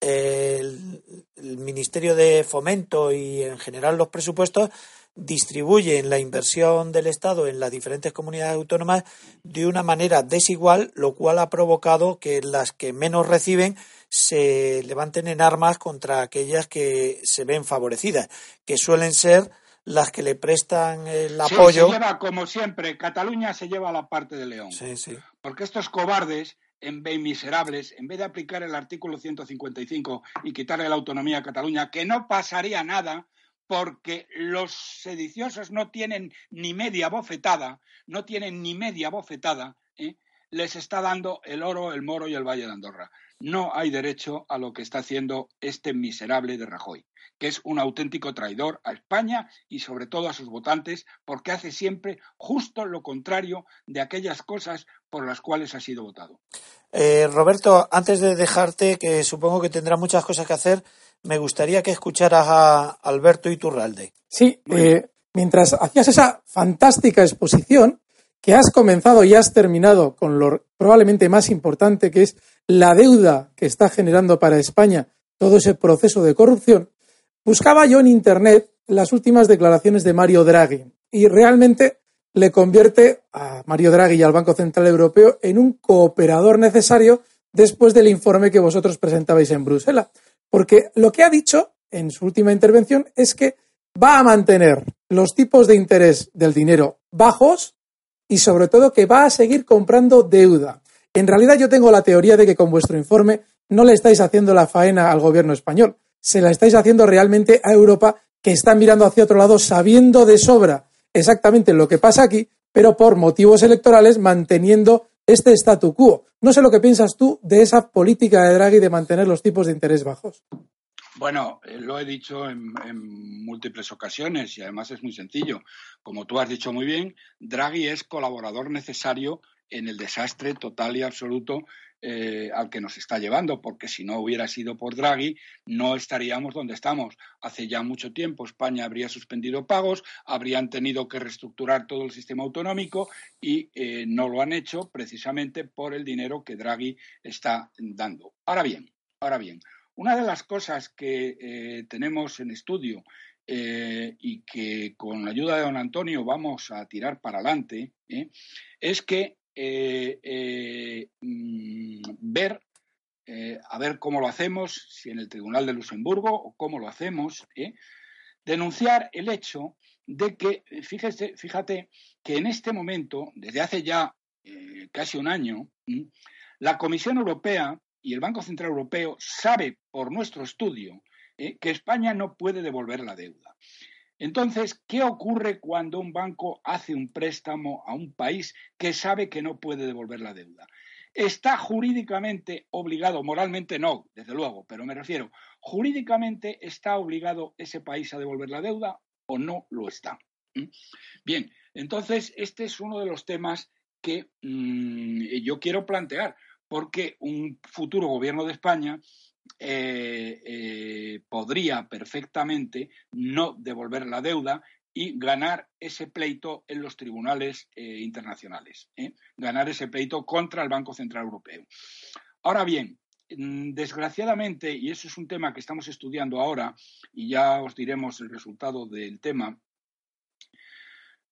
El, Ministerio de Fomento y en general los presupuestos distribuyen la inversión del Estado en las diferentes comunidades autónomas de una manera desigual, lo cual ha provocado que las que menos reciben se levanten en armas contra aquellas que se ven favorecidas, que suelen ser las que le prestan el apoyo. Se lleva, como siempre, Cataluña se lleva la parte de León. Sí, sí. Porque estos cobardes, en vez miserables, en vez de aplicar el artículo 155 y quitarle la autonomía a Cataluña, que no pasaría nada, porque los sediciosos no tienen ni media bofetada, no tienen ni media bofetada, ¿eh? les está dando el oro, el moro y el Valle de Andorra no hay derecho a lo que está haciendo este miserable de Rajoy, que es un auténtico traidor a España y sobre todo a sus votantes, porque hace siempre justo lo contrario de aquellas cosas por las cuales ha sido votado. Eh, Roberto, antes de dejarte, que supongo que tendrá muchas cosas que hacer, me gustaría que escucharas a Alberto Iturralde. Sí, eh, mientras hacías esa fantástica exposición, que has comenzado y has terminado con lo probablemente más importante, que es la deuda que está generando para España todo ese proceso de corrupción, buscaba yo en Internet las últimas declaraciones de Mario Draghi y realmente le convierte a Mario Draghi y al Banco Central Europeo en un cooperador necesario después del informe que vosotros presentabais en Bruselas. Porque lo que ha dicho en su última intervención es que va a mantener los tipos de interés del dinero bajos y sobre todo que va a seguir comprando deuda. En realidad yo tengo la teoría de que con vuestro informe no le estáis haciendo la faena al gobierno español, se la estáis haciendo realmente a Europa que está mirando hacia otro lado sabiendo de sobra exactamente lo que pasa aquí, pero por motivos electorales manteniendo este statu quo. No sé lo que piensas tú de esa política de Draghi de mantener los tipos de interés bajos. Bueno, eh, lo he dicho en, múltiples ocasiones y además es muy sencillo. Como tú has dicho muy bien, Draghi es colaborador necesario en el desastre total y absoluto eh, al que nos está llevando, porque si no hubiera sido por Draghi, no estaríamos donde estamos. Hace ya mucho tiempo España habría suspendido pagos, habrían tenido que reestructurar todo el sistema autonómico y eh, no lo han hecho precisamente por el dinero que Draghi está dando. Ahora bien, ahora bien, una de las cosas que eh, tenemos en estudio y que con la ayuda de don Antonio vamos a tirar para adelante, es que eh, eh, mm, ver, eh, a ver cómo lo hacemos, si en el Tribunal de Luxemburgo o cómo lo hacemos, denunciar el hecho de que, fíjese, fíjate que en este momento, desde hace ya casi un año, la Comisión Europea y el Banco Central Europeo sabe por nuestro estudio que España no puede devolver la deuda. Entonces, ¿qué ocurre cuando un banco hace un préstamo a un país que sabe que no puede devolver la deuda? ¿Está jurídicamente obligado, moralmente no, desde luego, pero me refiero, jurídicamente está obligado ese país a devolver la deuda o no lo está? ¿Mm? Bien, entonces este es uno de los temas que mm, yo quiero plantear, porque un futuro gobierno de España eh, eh, podría perfectamente no devolver la deuda y ganar ese pleito en los tribunales eh, internacionales, ganar ese pleito contra el Banco Central Europeo. Ahora bien, mm, desgraciadamente, y eso es un tema que estamos estudiando ahora, y ya os diremos el resultado del tema,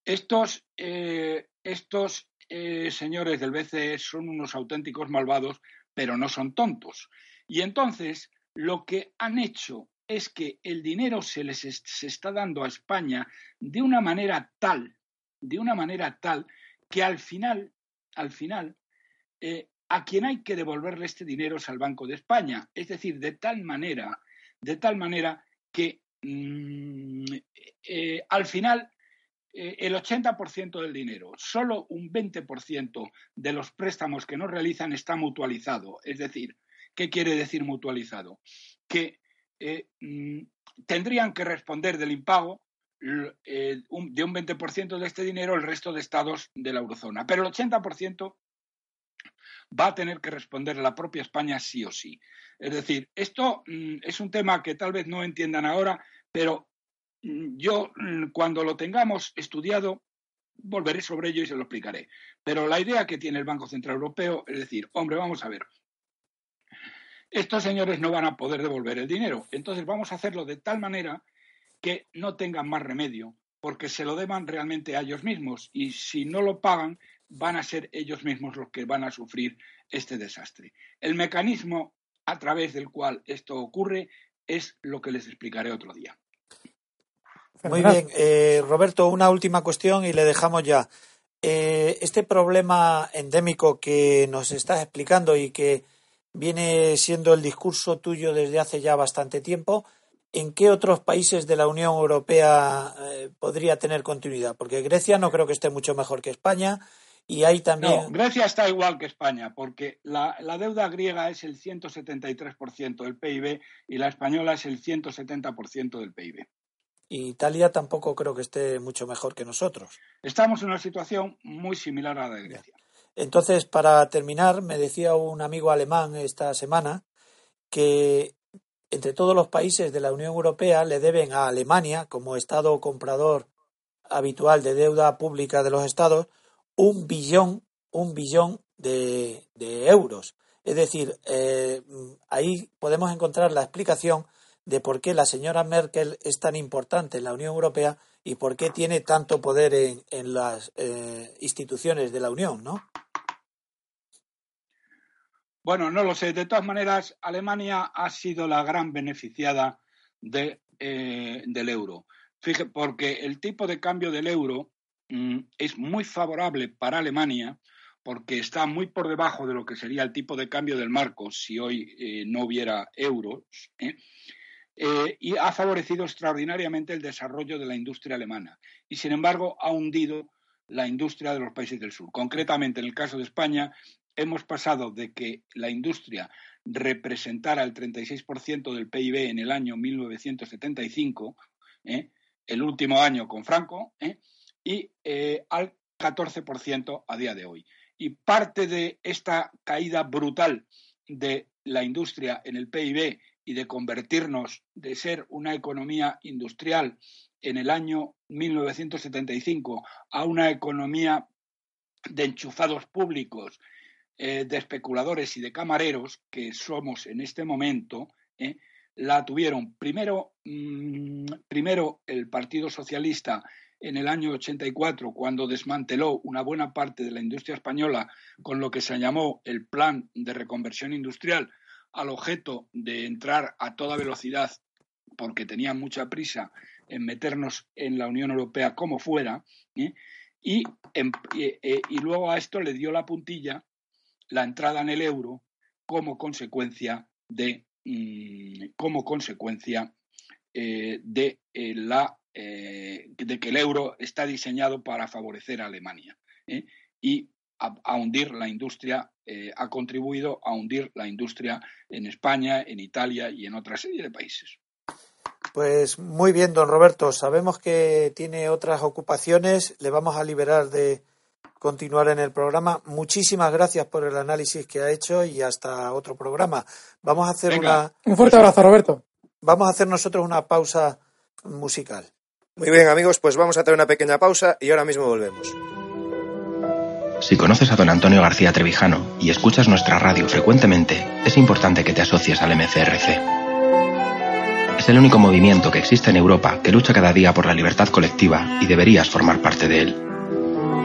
estos, estos señores del BCE son unos auténticos malvados, pero no son tontos. Y entonces lo que han hecho es que el dinero se les se está dando a España de una manera tal, de una manera tal que al final, al final, eh, a quien hay que devolverle este dinero es al Banco de España. Es decir, de tal manera, de tal manera que mm, eh, al final eh, el 80% del dinero, solo un 20% de los préstamos que no realizan está mutualizado. Es decir, ¿Qué quiere decir mutualizado? Que eh, mm, tendrían que responder del impago eh, de un 20% de este dinero el resto de estados de la eurozona, pero el 80% va a tener que responder la propia España sí o sí. Es decir, esto mm, es un tema que tal vez no entiendan ahora, pero mm, yo cuando lo tengamos estudiado volveré sobre ello y se lo explicaré. Pero la idea que tiene el Banco Central Europeo es decir, hombre, vamos a ver, estos señores no van a poder devolver el dinero. Entonces vamos a hacerlo de tal manera que no tengan más remedio, porque se lo deban realmente a ellos mismos y si no lo pagan van a ser ellos mismos los que van a sufrir este desastre. El mecanismo a través del cual esto ocurre es lo que les explicaré otro día. Muy bien, eh, Roberto, una última cuestión y le dejamos ya. Eh, este problema endémico que nos estás explicando y que viene siendo el discurso tuyo desde hace ya bastante tiempo. ¿En qué otros países de la Unión Europea eh, podría tener continuidad? Porque Grecia no creo que esté mucho mejor que España y hay también. No, Grecia está igual que España, porque la, la deuda griega es el 173% del PIB y la española es el 170% del PIB. Y Italia tampoco creo que esté mucho mejor que nosotros. Estamos en una situación muy similar a la de Grecia. Entonces, para terminar, me decía un amigo alemán esta semana que entre todos los países de la Unión Europea le deben a Alemania, como Estado comprador habitual de deuda pública de los Estados, un billón, un billón de, euros. Es decir, eh, ahí podemos encontrar la explicación de por qué la señora Merkel es tan importante en la Unión Europea y por qué tiene tanto poder en, en las eh, instituciones de la Unión, ¿no? Bueno, no lo sé. De todas maneras, Alemania ha sido la gran beneficiada eh, del euro. Fíjate, porque el tipo de cambio del euro mm, es muy favorable para Alemania porque está muy por debajo de lo que sería el tipo de cambio del marco si hoy eh, no hubiera euros. ¿eh? y ha favorecido extraordinariamente el desarrollo de la industria alemana. Y sin embargo, ha hundido la industria de los países del sur. Concretamente, en el caso de España, hemos pasado de que la industria representara el 36% del PIB en el año 1975, ¿eh? el último año con Franco, ¿eh? y eh, al 14% a día de hoy. Y parte de esta caída brutal de la industria en el PIB y de convertirnos de ser una economía industrial en el año 1975 a una economía de enchufados públicos eh, de especuladores y de camareros que somos en este momento, eh, la tuvieron primero, mm, primero el Partido Socialista en el año 84, cuando desmanteló una buena parte de la industria española con lo que se llamó el Plan de Reconversión Industrial, al objeto de entrar a toda velocidad, porque tenían mucha prisa en meternos en la Unión Europea como fuera, ¿eh? y, y, luego a esto le dio la puntilla la entrada en el euro como consecuencia de, mm, como consecuencia, eh, de, eh, la, eh, de que el euro está diseñado para favorecer a Alemania y a, hundir la industria, ha contribuido a hundir la industria en España, en Italia y en otra serie de países. Pues muy bien, don Roberto. Sabemos que tiene otras ocupaciones. Le vamos a liberar de, continuar en el programa. Muchísimas gracias por el análisis que ha hecho y hasta otro programa. Vamos a hacer una. Un fuerte abrazo, Roberto. Vamos a hacer nosotros una pausa musical. Muy bien, amigos, pues vamos a hacer una pequeña pausa y ahora mismo volvemos. Si conoces a don Antonio García Trevijano y escuchas nuestra radio frecuentemente, es importante que te asocies al MCRC. Es el único movimiento que existe en Europa que lucha cada día por la libertad colectiva y deberías formar parte de él.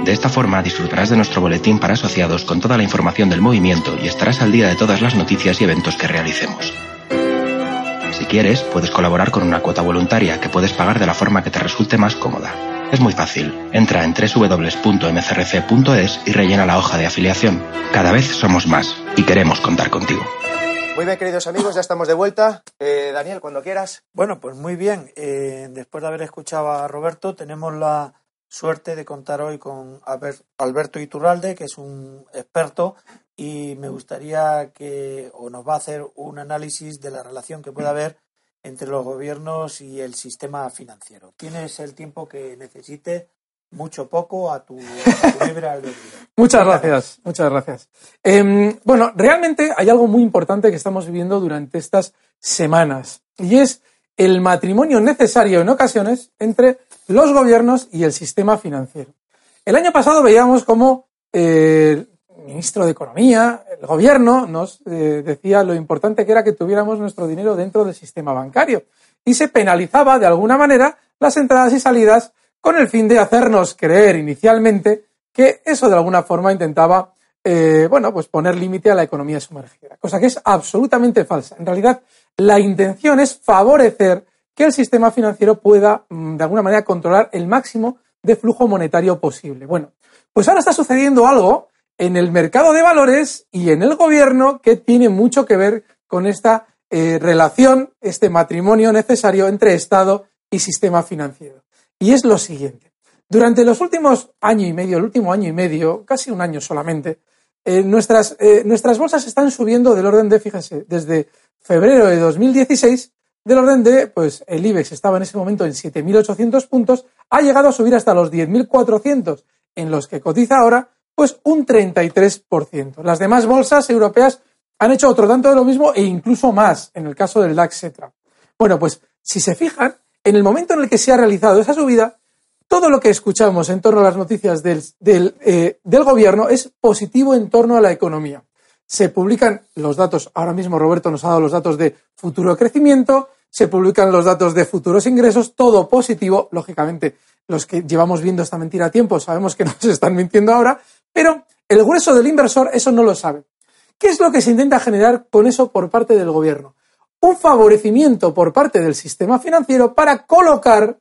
De esta forma disfrutarás de nuestro boletín para asociados con toda la información del movimiento y estarás al día de todas las noticias y eventos que realicemos. Si quieres, puedes colaborar con una cuota voluntaria que puedes pagar de la forma que te resulte más cómoda. Es muy fácil. Entra en www.mcrc.es y rellena la hoja de afiliación. Cada vez somos más y queremos contar contigo. Muy bien, queridos amigos, ya estamos de vuelta. Eh, Daniel, cuando quieras. Bueno, pues muy bien. Eh, después de haber escuchado a Roberto, tenemos la suerte de contar hoy con Alberto Iturralde, que es un experto, y me gustaría que o nos va a hacer un análisis de la relación que puede haber entre los gobiernos y el sistema financiero. Tienes el tiempo que necesite, mucho poco, a tu, libre albedrío. muchas gracias, muchas gracias. Em, bueno, realmente hay algo muy importante que estamos viviendo durante estas semanas y es el matrimonio necesario en ocasiones entre los gobiernos y el sistema financiero. El año pasado veíamos cómo eh, el ministro de Economía, el gobierno, nos eh, decía lo importante que era que tuviéramos nuestro dinero dentro del sistema bancario y se penalizaba de alguna manera las entradas y salidas con el fin de hacernos creer inicialmente que eso de alguna forma intentaba eh, bueno, pues poner límite a la economía sumergida, cosa que es absolutamente falsa. En realidad, la intención es favorecer que el sistema financiero pueda, mm, de alguna manera, controlar el máximo de flujo monetario posible. Bueno, pues ahora está sucediendo algo en el mercado de valores y en el gobierno que tiene mucho que ver con esta eh, relación, este matrimonio necesario entre Estado y sistema financiero. Y es lo siguiente. Durante los últimos año y medio, el último año y medio, casi un año solamente, eh, nuestras, eh, nuestras bolsas están subiendo del orden de, fíjense, desde febrero de 2016, del orden de, pues el IBEX estaba en ese momento en 7.800 puntos, ha llegado a subir hasta los 10.400, en los que cotiza ahora, pues un 33%. Las demás bolsas europeas han hecho otro tanto de lo mismo e incluso más, en el caso del DAX, etc. Bueno, pues si se fijan, en el momento en el que se ha realizado esa subida, todo lo que escuchamos en torno a las noticias del, eh, del, gobierno es positivo en torno a la economía. Se publican los datos, ahora mismo Roberto nos ha dado los datos de futuro crecimiento, se publican los datos de futuros ingresos, todo positivo. Lógicamente, los que llevamos viendo esta mentira a tiempo sabemos que nos están mintiendo ahora, pero el grueso del inversor eso no lo sabe. ¿Qué es lo que se intenta generar con eso por parte del gobierno? Un favorecimiento por parte del sistema financiero para colocar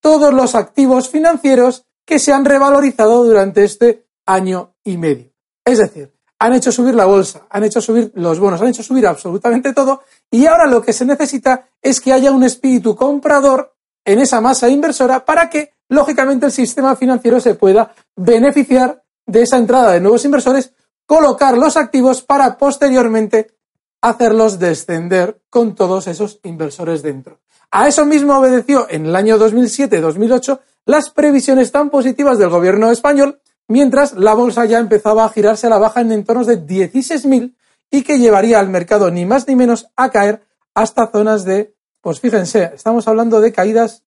todos los activos financieros que se han revalorizado durante este año y medio. Es decir, han hecho subir la bolsa, han hecho subir los bonos, han hecho subir absolutamente todo y ahora lo que se necesita es que haya un espíritu comprador en esa masa inversora para que, lógicamente, el sistema financiero se pueda beneficiar de esa entrada de nuevos inversores, colocar los activos para posteriormente hacerlos descender con todos esos inversores dentro. A eso mismo obedeció en el año 2007-2008 las previsiones tan positivas del gobierno español, mientras la bolsa ya empezaba a girarse a la baja en entornos de 16.000 y que llevaría al mercado ni más ni menos a caer hasta zonas de, pues fíjense, estamos hablando de caídas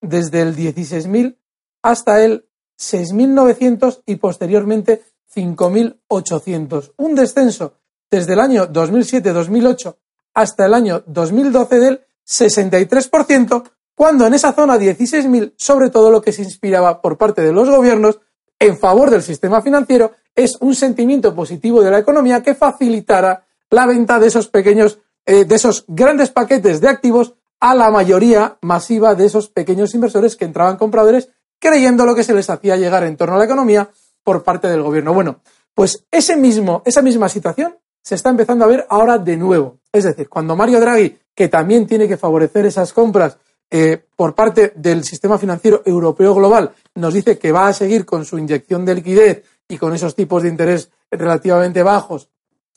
desde el 16.000 hasta el 6.900 y posteriormente 5.800. Un descenso desde el año 2007-2008 hasta el año 2012 del 63%, cuando en esa zona 16.000, sobre todo lo que se inspiraba por parte de los gobiernos en favor del sistema financiero, es un sentimiento positivo de la economía que facilitara la venta de esos pequeños, eh, de esos grandes paquetes de activos a la mayoría masiva de esos pequeños inversores que entraban compradores creyendo lo que se les hacía llegar en torno a la economía por parte del gobierno. Bueno, pues ese mismo, esa misma situación se está empezando a ver ahora de nuevo. Es decir, cuando Mario Draghi que también tiene que favorecer esas compras eh, por parte del sistema financiero europeo global, nos dice que va a seguir con su inyección de liquidez y con esos tipos de interés relativamente bajos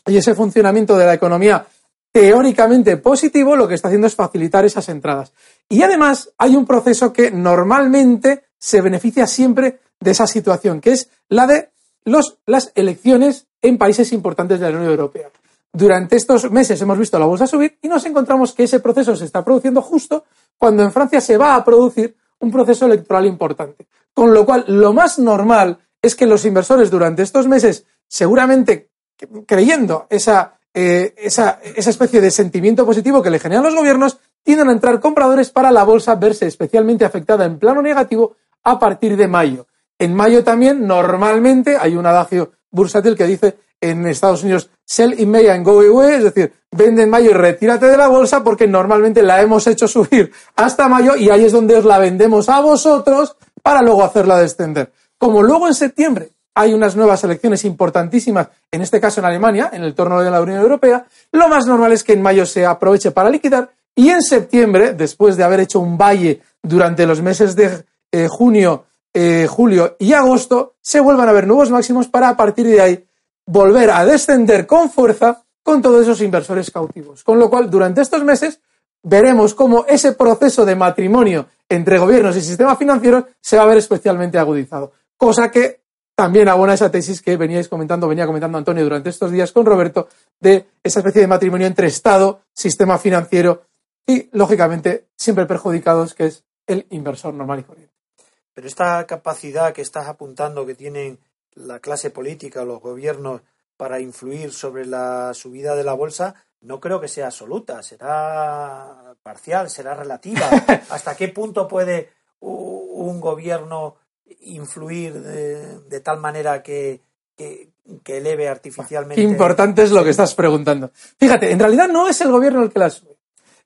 y ese funcionamiento de la economía teóricamente positivo, lo que está haciendo es facilitar esas entradas. Y además hay un proceso que normalmente se beneficia siempre de esa situación, que es la de los, las elecciones en países importantes de la Unión Europea. Durante estos meses hemos visto la bolsa subir y nos encontramos que ese proceso se está produciendo justo cuando en Francia se va a producir un proceso electoral importante. Con lo cual, lo más normal es que los inversores durante estos meses, seguramente creyendo esa, eh, esa, esa especie de sentimiento positivo que le generan los gobiernos, tienden a entrar compradores para la bolsa verse especialmente afectada en plano negativo a partir de mayo. En mayo también, normalmente, hay un adagio bursátil que dice en Estados Unidos, sell in May and go away, es decir, vende en mayo y retírate de la bolsa porque normalmente la hemos hecho subir hasta mayo y ahí es donde os la vendemos a vosotros para luego hacerla descender. Como luego en septiembre hay unas nuevas elecciones importantísimas, en este caso en Alemania, en el torno de la Unión Europea, lo más normal es que en mayo se aproveche para liquidar y en septiembre, después de haber hecho un valle durante los meses de eh, junio, eh, julio y agosto, se vuelvan a ver nuevos máximos para a partir de ahí volver a descender con fuerza con todos esos inversores cautivos. Con lo cual, durante estos meses veremos cómo ese proceso de matrimonio entre gobiernos y sistema financiero se va a ver especialmente agudizado. Cosa que también abona esa tesis que veníais comentando, venía comentando Antonio durante estos días con Roberto, de esa especie de matrimonio entre Estado, sistema financiero y, lógicamente, siempre perjudicados, que es el inversor normal y corriente. Pero esta capacidad que estás apuntando que tienen la clase política o los gobiernos para influir sobre la subida de la bolsa, no creo que sea absoluta, será parcial, será relativa. ¿Hasta qué punto puede un gobierno influir de, tal manera que, que, eleve artificialmente? Qué importante es lo que estás preguntando. Fíjate, en realidad no es el gobierno el que la sube.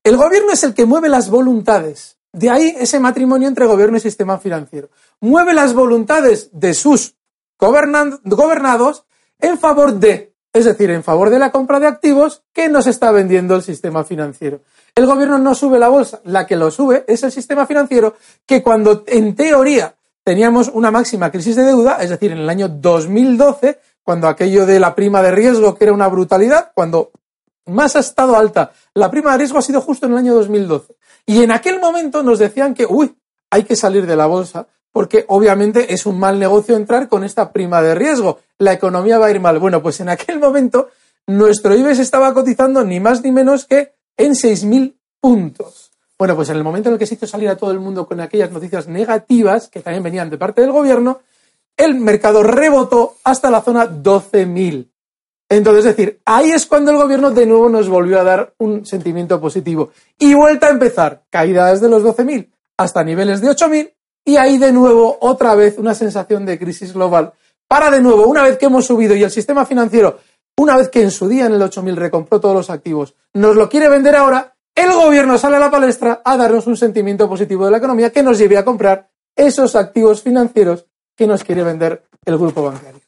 El gobierno es el que mueve las voluntades. De ahí ese matrimonio entre gobierno y sistema financiero. Mueve las voluntades de sus gobernados en favor de, es decir, en favor de la compra de activos que nos está vendiendo el sistema financiero. El gobierno no sube la bolsa, la que lo sube es el sistema financiero que cuando en teoría teníamos una máxima crisis de deuda, es decir, en el año 2012, cuando aquello de la prima de riesgo, que era una brutalidad, cuando más ha estado alta la prima de riesgo ha sido justo en el año 2012. Y en aquel momento nos decían que, uy, hay que salir de la bolsa porque obviamente es un mal negocio entrar con esta prima de riesgo. La economía va a ir mal. Bueno, pues en aquel momento nuestro IBEX estaba cotizando ni más ni menos que en 6.000 puntos. Bueno, pues en el momento en el que se hizo salir a todo el mundo con aquellas noticias negativas, que también venían de parte del gobierno, el mercado rebotó hasta la zona 12.000. Entonces, es decir, ahí es cuando el gobierno de nuevo nos volvió a dar un sentimiento positivo. Y vuelta a empezar, caída desde los 12.000 hasta niveles de 8.000 y ahí de nuevo otra vez una sensación de crisis global. Para de nuevo, una vez que hemos subido y el sistema financiero, una vez que en su día en el 8000 recompró todos los activos, nos lo quiere vender ahora, el gobierno sale a la palestra a darnos un sentimiento positivo de la economía que nos lleve a comprar esos activos financieros que nos quiere vender el grupo bancario.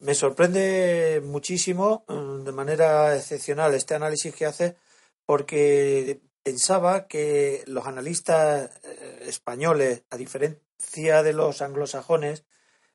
Me sorprende muchísimo, mm, de manera excepcional, este análisis que hace, porque pensaba que los analistas eh, españoles, a diferencia de los anglosajones,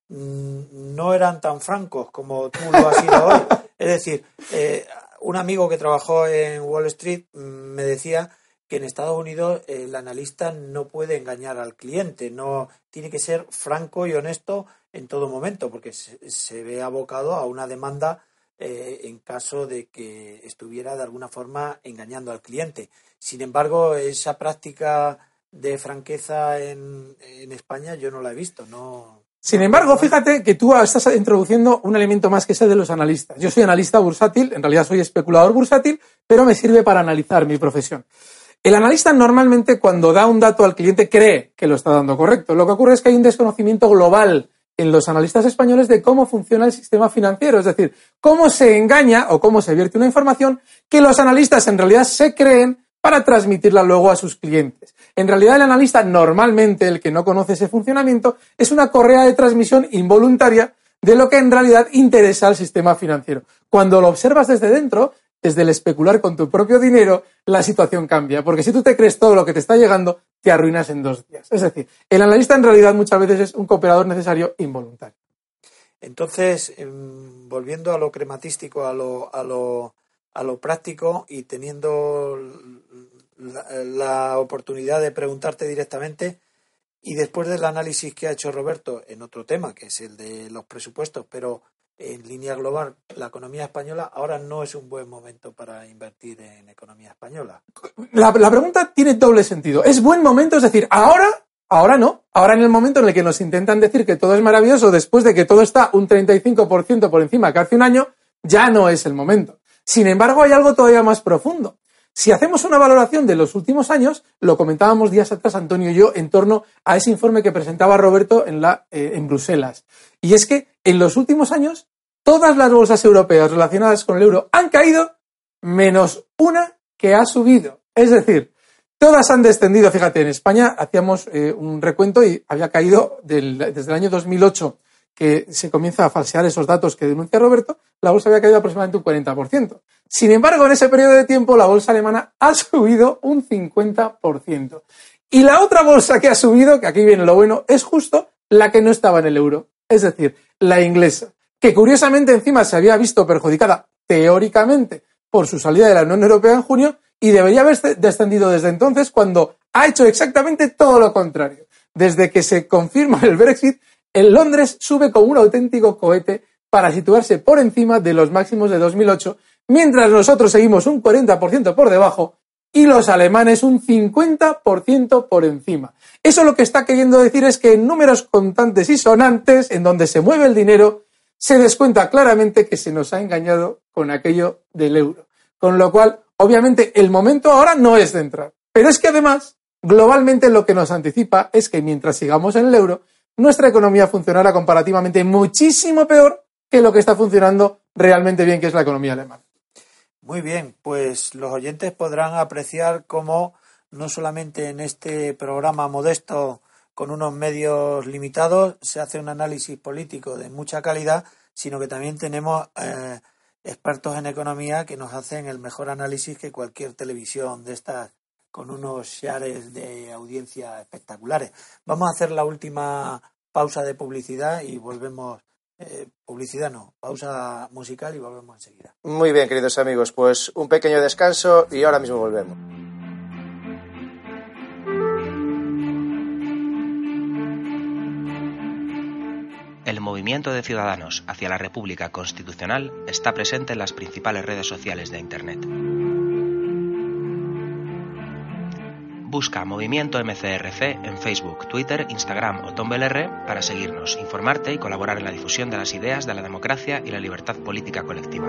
mm, no eran tan francos como tú lo has sido hoy. Es decir, eh, un amigo que trabajó en Wall Street mm, me decía que en Estados Unidos el analista no puede engañar al cliente, no tiene que ser franco y honesto en todo momento, porque se ve abocado a una demanda eh, en caso de que estuviera de alguna forma engañando al cliente. Sin embargo, esa práctica de franqueza en, España yo no la he visto. No, Sin embargo, fíjate que tú estás introduciendo un elemento más que ese de los analistas. Yo soy analista bursátil, en realidad soy especulador bursátil, pero me sirve para analizar mi profesión. El analista normalmente cuando da un dato al cliente cree que lo está dando correcto. Lo que ocurre es que hay un desconocimiento global en los analistas españoles de cómo funciona el sistema financiero, es decir, cómo se engaña o cómo se vierte una información que los analistas en realidad se creen para transmitirla luego a sus clientes. En realidad el analista normalmente, el que no conoce ese funcionamiento, es una correa de transmisión involuntaria de lo que en realidad interesa al sistema financiero. Cuando lo observas desde dentro, desde el especular con tu propio dinero, la situación cambia. Porque si tú te crees todo lo que te está llegando, te arruinas en dos días. Es decir, el analista en realidad muchas veces es un cooperador necesario involuntario. Entonces, em, volviendo a lo crematístico, a lo, a lo, a lo práctico y teniendo la, oportunidad de preguntarte directamente, Y después del análisis que ha hecho Roberto en otro tema, que es el de los presupuestos, pero en línea global, la economía española ahora no es un buen momento para invertir en economía española. La, pregunta tiene doble sentido. ¿Es buen momento? Es decir, ahora, ahora no. Ahora en el momento en el que nos intentan decir que todo es maravilloso después de que todo está un 35% por encima que hace un año, ya no es el momento. Sin embargo, hay algo todavía más profundo. Si hacemos una valoración de los últimos años, lo comentábamos días atrás Antonio y yo en torno a ese informe que presentaba Roberto en, la, eh, en Bruselas. Y es que en los últimos años todas las bolsas europeas relacionadas con el euro han caído menos una que ha subido. Es decir, todas han descendido. Fíjate, en España hacíamos eh, un recuento y había caído desde el año 2008 que se comienza a falsear esos datos que denuncia Roberto, la bolsa había caído aproximadamente un 40%. Sin embargo, en ese periodo de tiempo, la bolsa alemana ha subido un 50%. Y la otra bolsa que ha subido, que aquí viene lo bueno, es justo la que no estaba en el euro. Es decir, la inglesa, que curiosamente encima se había visto perjudicada teóricamente por su salida de la Unión Europea en junio y debería haber descendido desde entonces cuando ha hecho exactamente todo lo contrario. Desde que se confirma el Brexit, el Londres sube como un auténtico cohete para situarse por encima de los máximos de 2008, mientras nosotros seguimos un 40% por debajo y los alemanes un 50% por encima. Eso lo que está queriendo decir es que en números contantes y sonantes, en donde se mueve el dinero, se descuenta claramente que se nos ha engañado con aquello del euro. Con lo cual, obviamente, el momento ahora no es de entrar. Pero es que además, globalmente lo que nos anticipa es que mientras sigamos en el euro, nuestra economía funcionará comparativamente muchísimo peor que lo que está funcionando realmente bien, que es la economía alemana. Muy bien, pues los oyentes podrán apreciar cómo no solamente en este programa modesto con unos medios limitados se hace un análisis político de mucha calidad, sino que también tenemos eh, expertos en economía que nos hacen el mejor análisis que cualquier televisión de estas con unos shares de audiencia espectaculares. Vamos a hacer la última pausa de publicidad y volvemos. Eh, publicidad no, pausa musical y volvemos enseguida. Muy bien, queridos amigos, pues un pequeño descanso y ahora mismo volvemos. El movimiento de ciudadanos hacia la República Constitucional está presente en las principales redes sociales de Internet. Busca Movimiento MCRC en Facebook, Twitter, Instagram o Tumblr para seguirnos, informarte y colaborar en la difusión de las ideas de la democracia y la libertad política colectiva.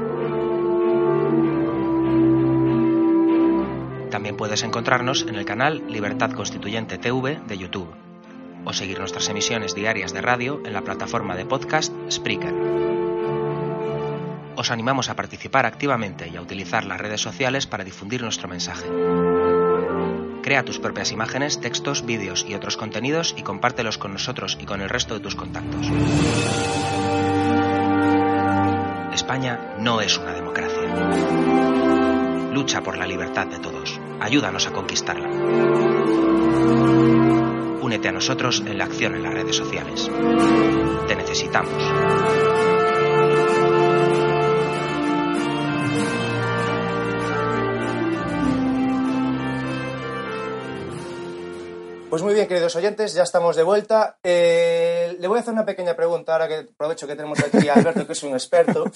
También puedes encontrarnos en el canal Libertad Constituyente TV de YouTube o seguir nuestras emisiones diarias de radio en la plataforma de podcast Spreaker. Os animamos a participar activamente y a utilizar las redes sociales para difundir nuestro mensaje. Crea tus propias imágenes, textos, vídeos y otros contenidos y compártelos con nosotros y con el resto de tus contactos. España no es una democracia. Lucha por la libertad de todos. Ayúdanos a conquistarla. Únete a nosotros en la acción en las redes sociales. Te necesitamos. Pues muy bien, queridos oyentes, ya estamos de vuelta. Eh, le voy a hacer una pequeña pregunta, ahora que aprovecho que tenemos aquí a Alberto, que es un experto.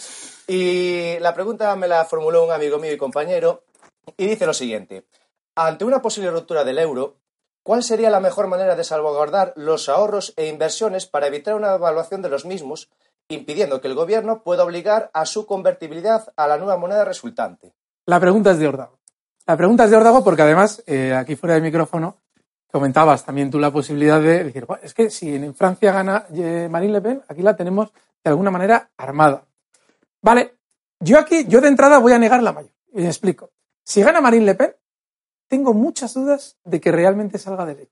Y la pregunta me la formuló un amigo mío y compañero, y dice lo siguiente. Ante una posible ruptura del euro, ¿cuál sería la mejor manera de salvaguardar los ahorros e inversiones para evitar una devaluación de los mismos, impidiendo que el gobierno pueda obligar a su convertibilidad a la nueva moneda resultante? La pregunta es de Ordago. La pregunta es de Ordago porque además, eh, aquí fuera del micrófono, comentabas también tú la posibilidad de decir, "Buah, es que si en Francia gana eh, Marine Le Pen, aquí la tenemos de alguna manera armada. Vale, yo aquí, yo de entrada voy a negar la mayor. Y me explico. Si gana Marine Le Pen, tengo muchas dudas de que realmente salga de ley.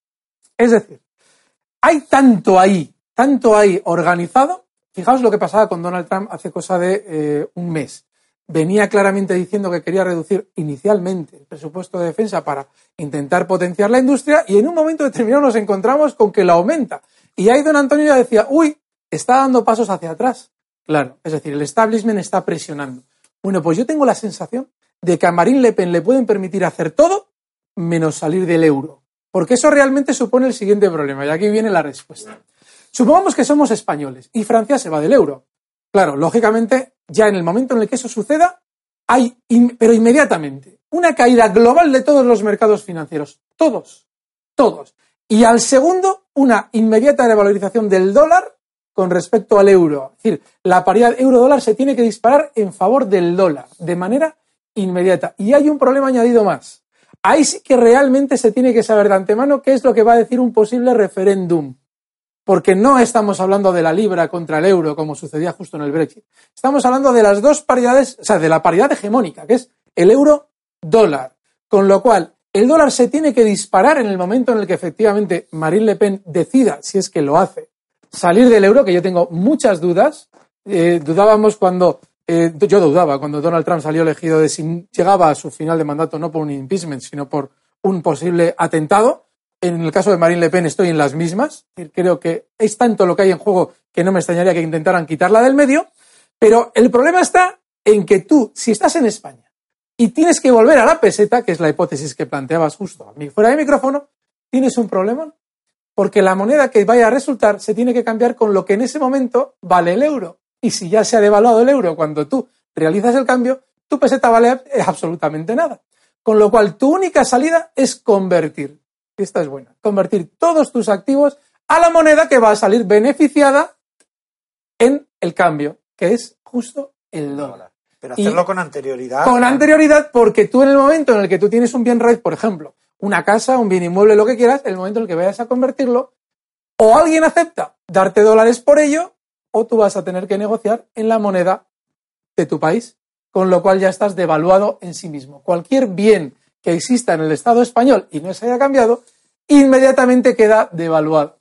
Es decir, hay tanto ahí, tanto ahí organizado. Fijaos lo que pasaba con Donald Trump hace cosa de eh, un mes. Venía claramente diciendo que quería reducir inicialmente el presupuesto de defensa para intentar potenciar la industria y en un momento determinado nos encontramos con que la aumenta. Y ahí don Antonio ya decía, uy, está dando pasos hacia atrás. Claro, es decir, el establishment está presionando. Bueno, pues yo tengo la sensación de que a Marine Le Pen le pueden permitir hacer todo menos salir del euro. Porque eso realmente supone el siguiente problema, y aquí viene la respuesta. Supongamos que somos españoles y Francia se va del euro. Claro, lógicamente, ya en el momento en el que eso suceda, hay, pero inmediatamente, una caída global de todos los mercados financieros. Todos. Todos. Y al segundo, una inmediata revalorización del dólar con respecto al euro. Es decir, la paridad euro-dólar se tiene que disparar en favor del dólar de manera inmediata. Y hay un problema añadido más. Ahí sí que realmente se tiene que saber de antemano qué es lo que va a decir un posible referéndum. Porque no estamos hablando de la libra contra el euro, como sucedía justo en el Brexit. Estamos hablando de las dos paridades, o sea, de la paridad hegemónica, que es el euro-dólar. Con lo cual, el dólar se tiene que disparar en el momento en el que efectivamente Marine Le Pen decida, si es que lo hace, salir del euro, que yo tengo muchas dudas. Eh, dudábamos cuando eh, yo dudaba cuando Donald Trump salió elegido de si llegaba a su final de mandato no por un impeachment, sino por un posible atentado. En el caso de Marine Le Pen estoy en las mismas. Creo que es tanto lo que hay en juego que no me extrañaría que intentaran quitarla del medio. Pero el problema está en que tú, si estás en España y tienes que volver a la peseta, que es la hipótesis que planteabas justo fuera de micrófono, tienes un problema. Porque la moneda que vaya a resultar se tiene que cambiar con lo que en ese momento vale el euro. Y si ya se ha devaluado el euro cuando tú realizas el cambio, tu peseta vale absolutamente nada. Con lo cual, tu única salida es convertir. Esta es buena. Convertir todos tus activos a la moneda que va a salir beneficiada en el cambio, que es justo el dólar. Pero hacerlo con anterioridad. Con anterioridad, porque tú en el momento en el que tú tienes un bien raíz, por ejemplo, una casa, un bien inmueble, lo que quieras, el momento en el que vayas a convertirlo, o alguien acepta darte dólares por ello, o tú vas a tener que negociar en la moneda de tu país, con lo cual ya estás devaluado en sí mismo. Cualquier bien que exista en el Estado español y no se haya cambiado, inmediatamente queda devaluado.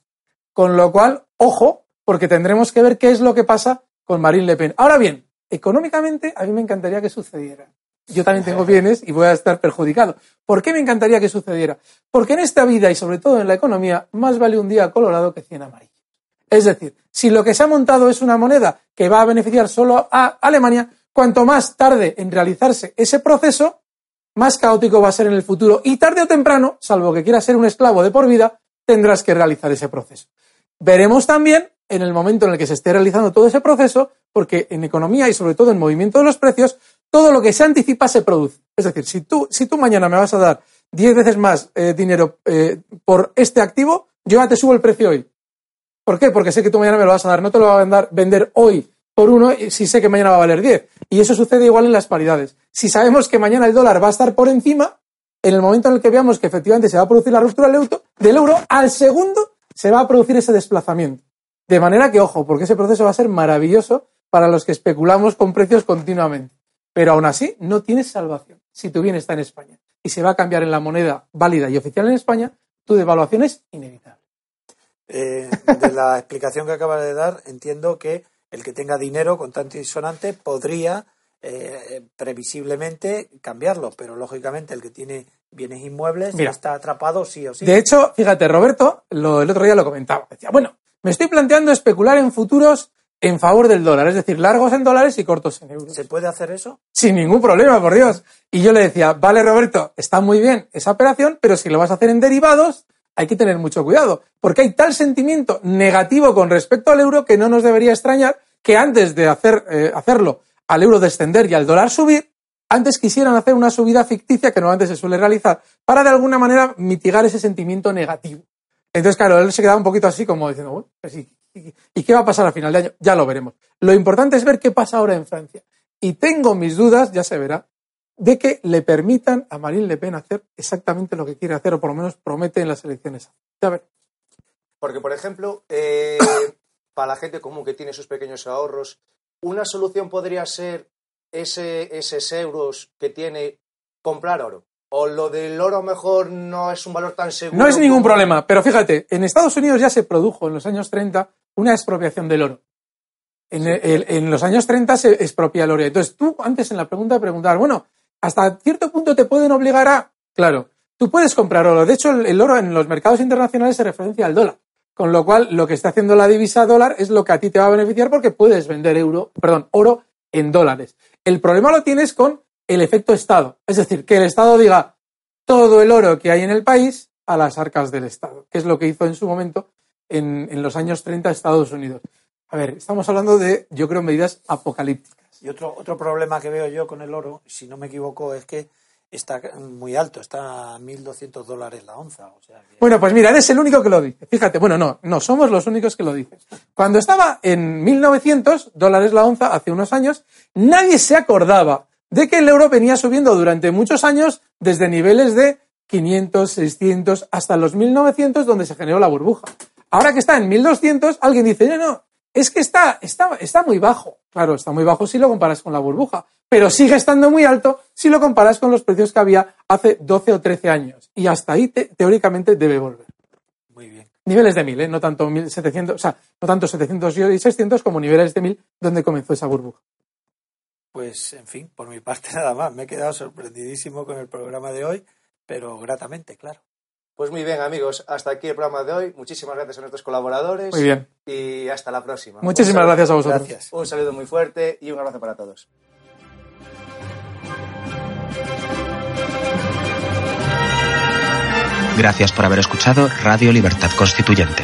Con lo cual, ojo, porque tendremos que ver qué es lo que pasa con Marine Le Pen. Ahora bien, económicamente a mí me encantaría que sucediera. Yo también tengo bienes y voy a estar perjudicado. ¿Por qué me encantaría que sucediera? Porque en esta vida y sobre todo en la economía, más vale un día colorado que cien amarillos. Es decir, si lo que se ha montado es una moneda que va a beneficiar solo a Alemania, cuanto más tarde en realizarse ese proceso, más caótico va a ser en el futuro. Y tarde o temprano, salvo que quieras ser un esclavo de por vida, tendrás que realizar ese proceso. Veremos también en el momento en el que se esté realizando todo ese proceso, porque en economía y sobre todo en movimiento de los precios, todo lo que se anticipa se produce. Es decir, si tú, si tú mañana me vas a dar 10 veces más eh, dinero eh, por este activo, yo ya te subo el precio hoy. ¿Por qué? Porque sé que tú mañana me lo vas a dar, no te lo va a vender, hoy por uno si sé que mañana va a valer 10. Y eso sucede igual en las paridades. Si sabemos que mañana el dólar va a estar por encima, en el momento en el que veamos que efectivamente se va a producir la ruptura del euro, al segundo se va a producir ese desplazamiento. De manera que, ojo, porque ese proceso va a ser maravilloso para los que especulamos con precios continuamente. Pero aún así, no tienes salvación si tu bien está en España y se va a cambiar en la moneda válida y oficial en España, tu devaluación es inevitable. Eh, de la explicación que acaba de dar, entiendo que el que tenga dinero con tanto disonante podría eh, previsiblemente cambiarlo, pero lógicamente el que tiene bienes inmuebles está atrapado sí o sí. De hecho, fíjate, Roberto, el otro día lo comentaba. Decía, bueno, me estoy planteando especular en futuros en favor del dólar, es decir, largos en dólares y cortos en euros. ¿Se puede hacer eso? Sin ningún problema, por Dios. Y yo le decía, vale, Roberto, está muy bien esa operación, pero si lo vas a hacer en derivados, hay que tener mucho cuidado, porque hay tal sentimiento negativo con respecto al euro que no nos debería extrañar que antes de hacer, eh, hacerlo al euro descender y al dólar subir, antes quisieran hacer una subida ficticia que normalmente se suele realizar para de alguna manera mitigar ese sentimiento negativo. Entonces, claro, él se quedaba un poquito así como diciendo, pues ¿y, ¿y qué va a pasar al final de año? Ya lo veremos. Lo importante es ver qué pasa ahora en Francia. Y tengo mis dudas, ya se verá, de que le permitan a Marine Le Pen hacer exactamente lo que quiere hacer, o por lo menos promete en las elecciones. Ya ver. Porque, por ejemplo, eh, para la gente común que tiene sus pequeños ahorros, una solución podría ser ese, esos euros que tiene comprar oro. O lo del oro mejor no es un valor tan seguro. No es ningún problema, pero fíjate, en Estados Unidos ya se produjo en los años 30 una expropiación del oro. En, en los años 30 se expropia el oro. Entonces tú antes en la pregunta preguntar, bueno, hasta cierto punto te pueden obligar a, claro, tú puedes comprar oro. De hecho, el, oro en los mercados internacionales se referencia al dólar. Con lo cual, lo que está haciendo la divisa dólar es lo que a ti te va a beneficiar porque puedes vender euro, perdón, oro en dólares. El problema lo tienes con el efecto Estado. Es decir, que el Estado diga todo el oro que hay en el país a las arcas del Estado, que es lo que hizo en su momento en, en los años 30 Estados Unidos. A ver, estamos hablando de, yo creo, medidas apocalípticas. Y otro, otro problema que veo yo con el oro, si no me equivoco, es que está muy alto, está a 1.200 dólares la onza. Bueno, pues mira, eres el único que lo dice. Fíjate, bueno, no, no somos los únicos que lo dicen. Cuando estaba en 1900 dólares la onza, hace unos años, nadie se acordaba de que el euro venía subiendo durante muchos años desde niveles de 500, 600, hasta los 1900 donde se generó la burbuja. Ahora que está en 1200, alguien dice, no, no, es que está, está, está muy bajo. Claro, está muy bajo si lo comparas con la burbuja, pero sigue estando muy alto si lo comparas con los precios que había hace 12 o 13 años. Y hasta ahí te- teóricamente debe volver. Muy bien. Niveles de 1000, ¿eh? no tanto 1700, o sea, no tanto 700 y 600 como niveles de 1000 donde comenzó esa burbuja. Pues, en fin, por mi parte nada más. Me he quedado sorprendidísimo con el programa de hoy, pero gratamente, claro. Pues muy bien, amigos, hasta aquí el programa de hoy. Muchísimas gracias a nuestros colaboradores. Muy bien. Y hasta la próxima. Muchísimas gracias a vosotros. Gracias. Un saludo muy fuerte y un abrazo para todos. Gracias por haber escuchado Radio Libertad Constituyente.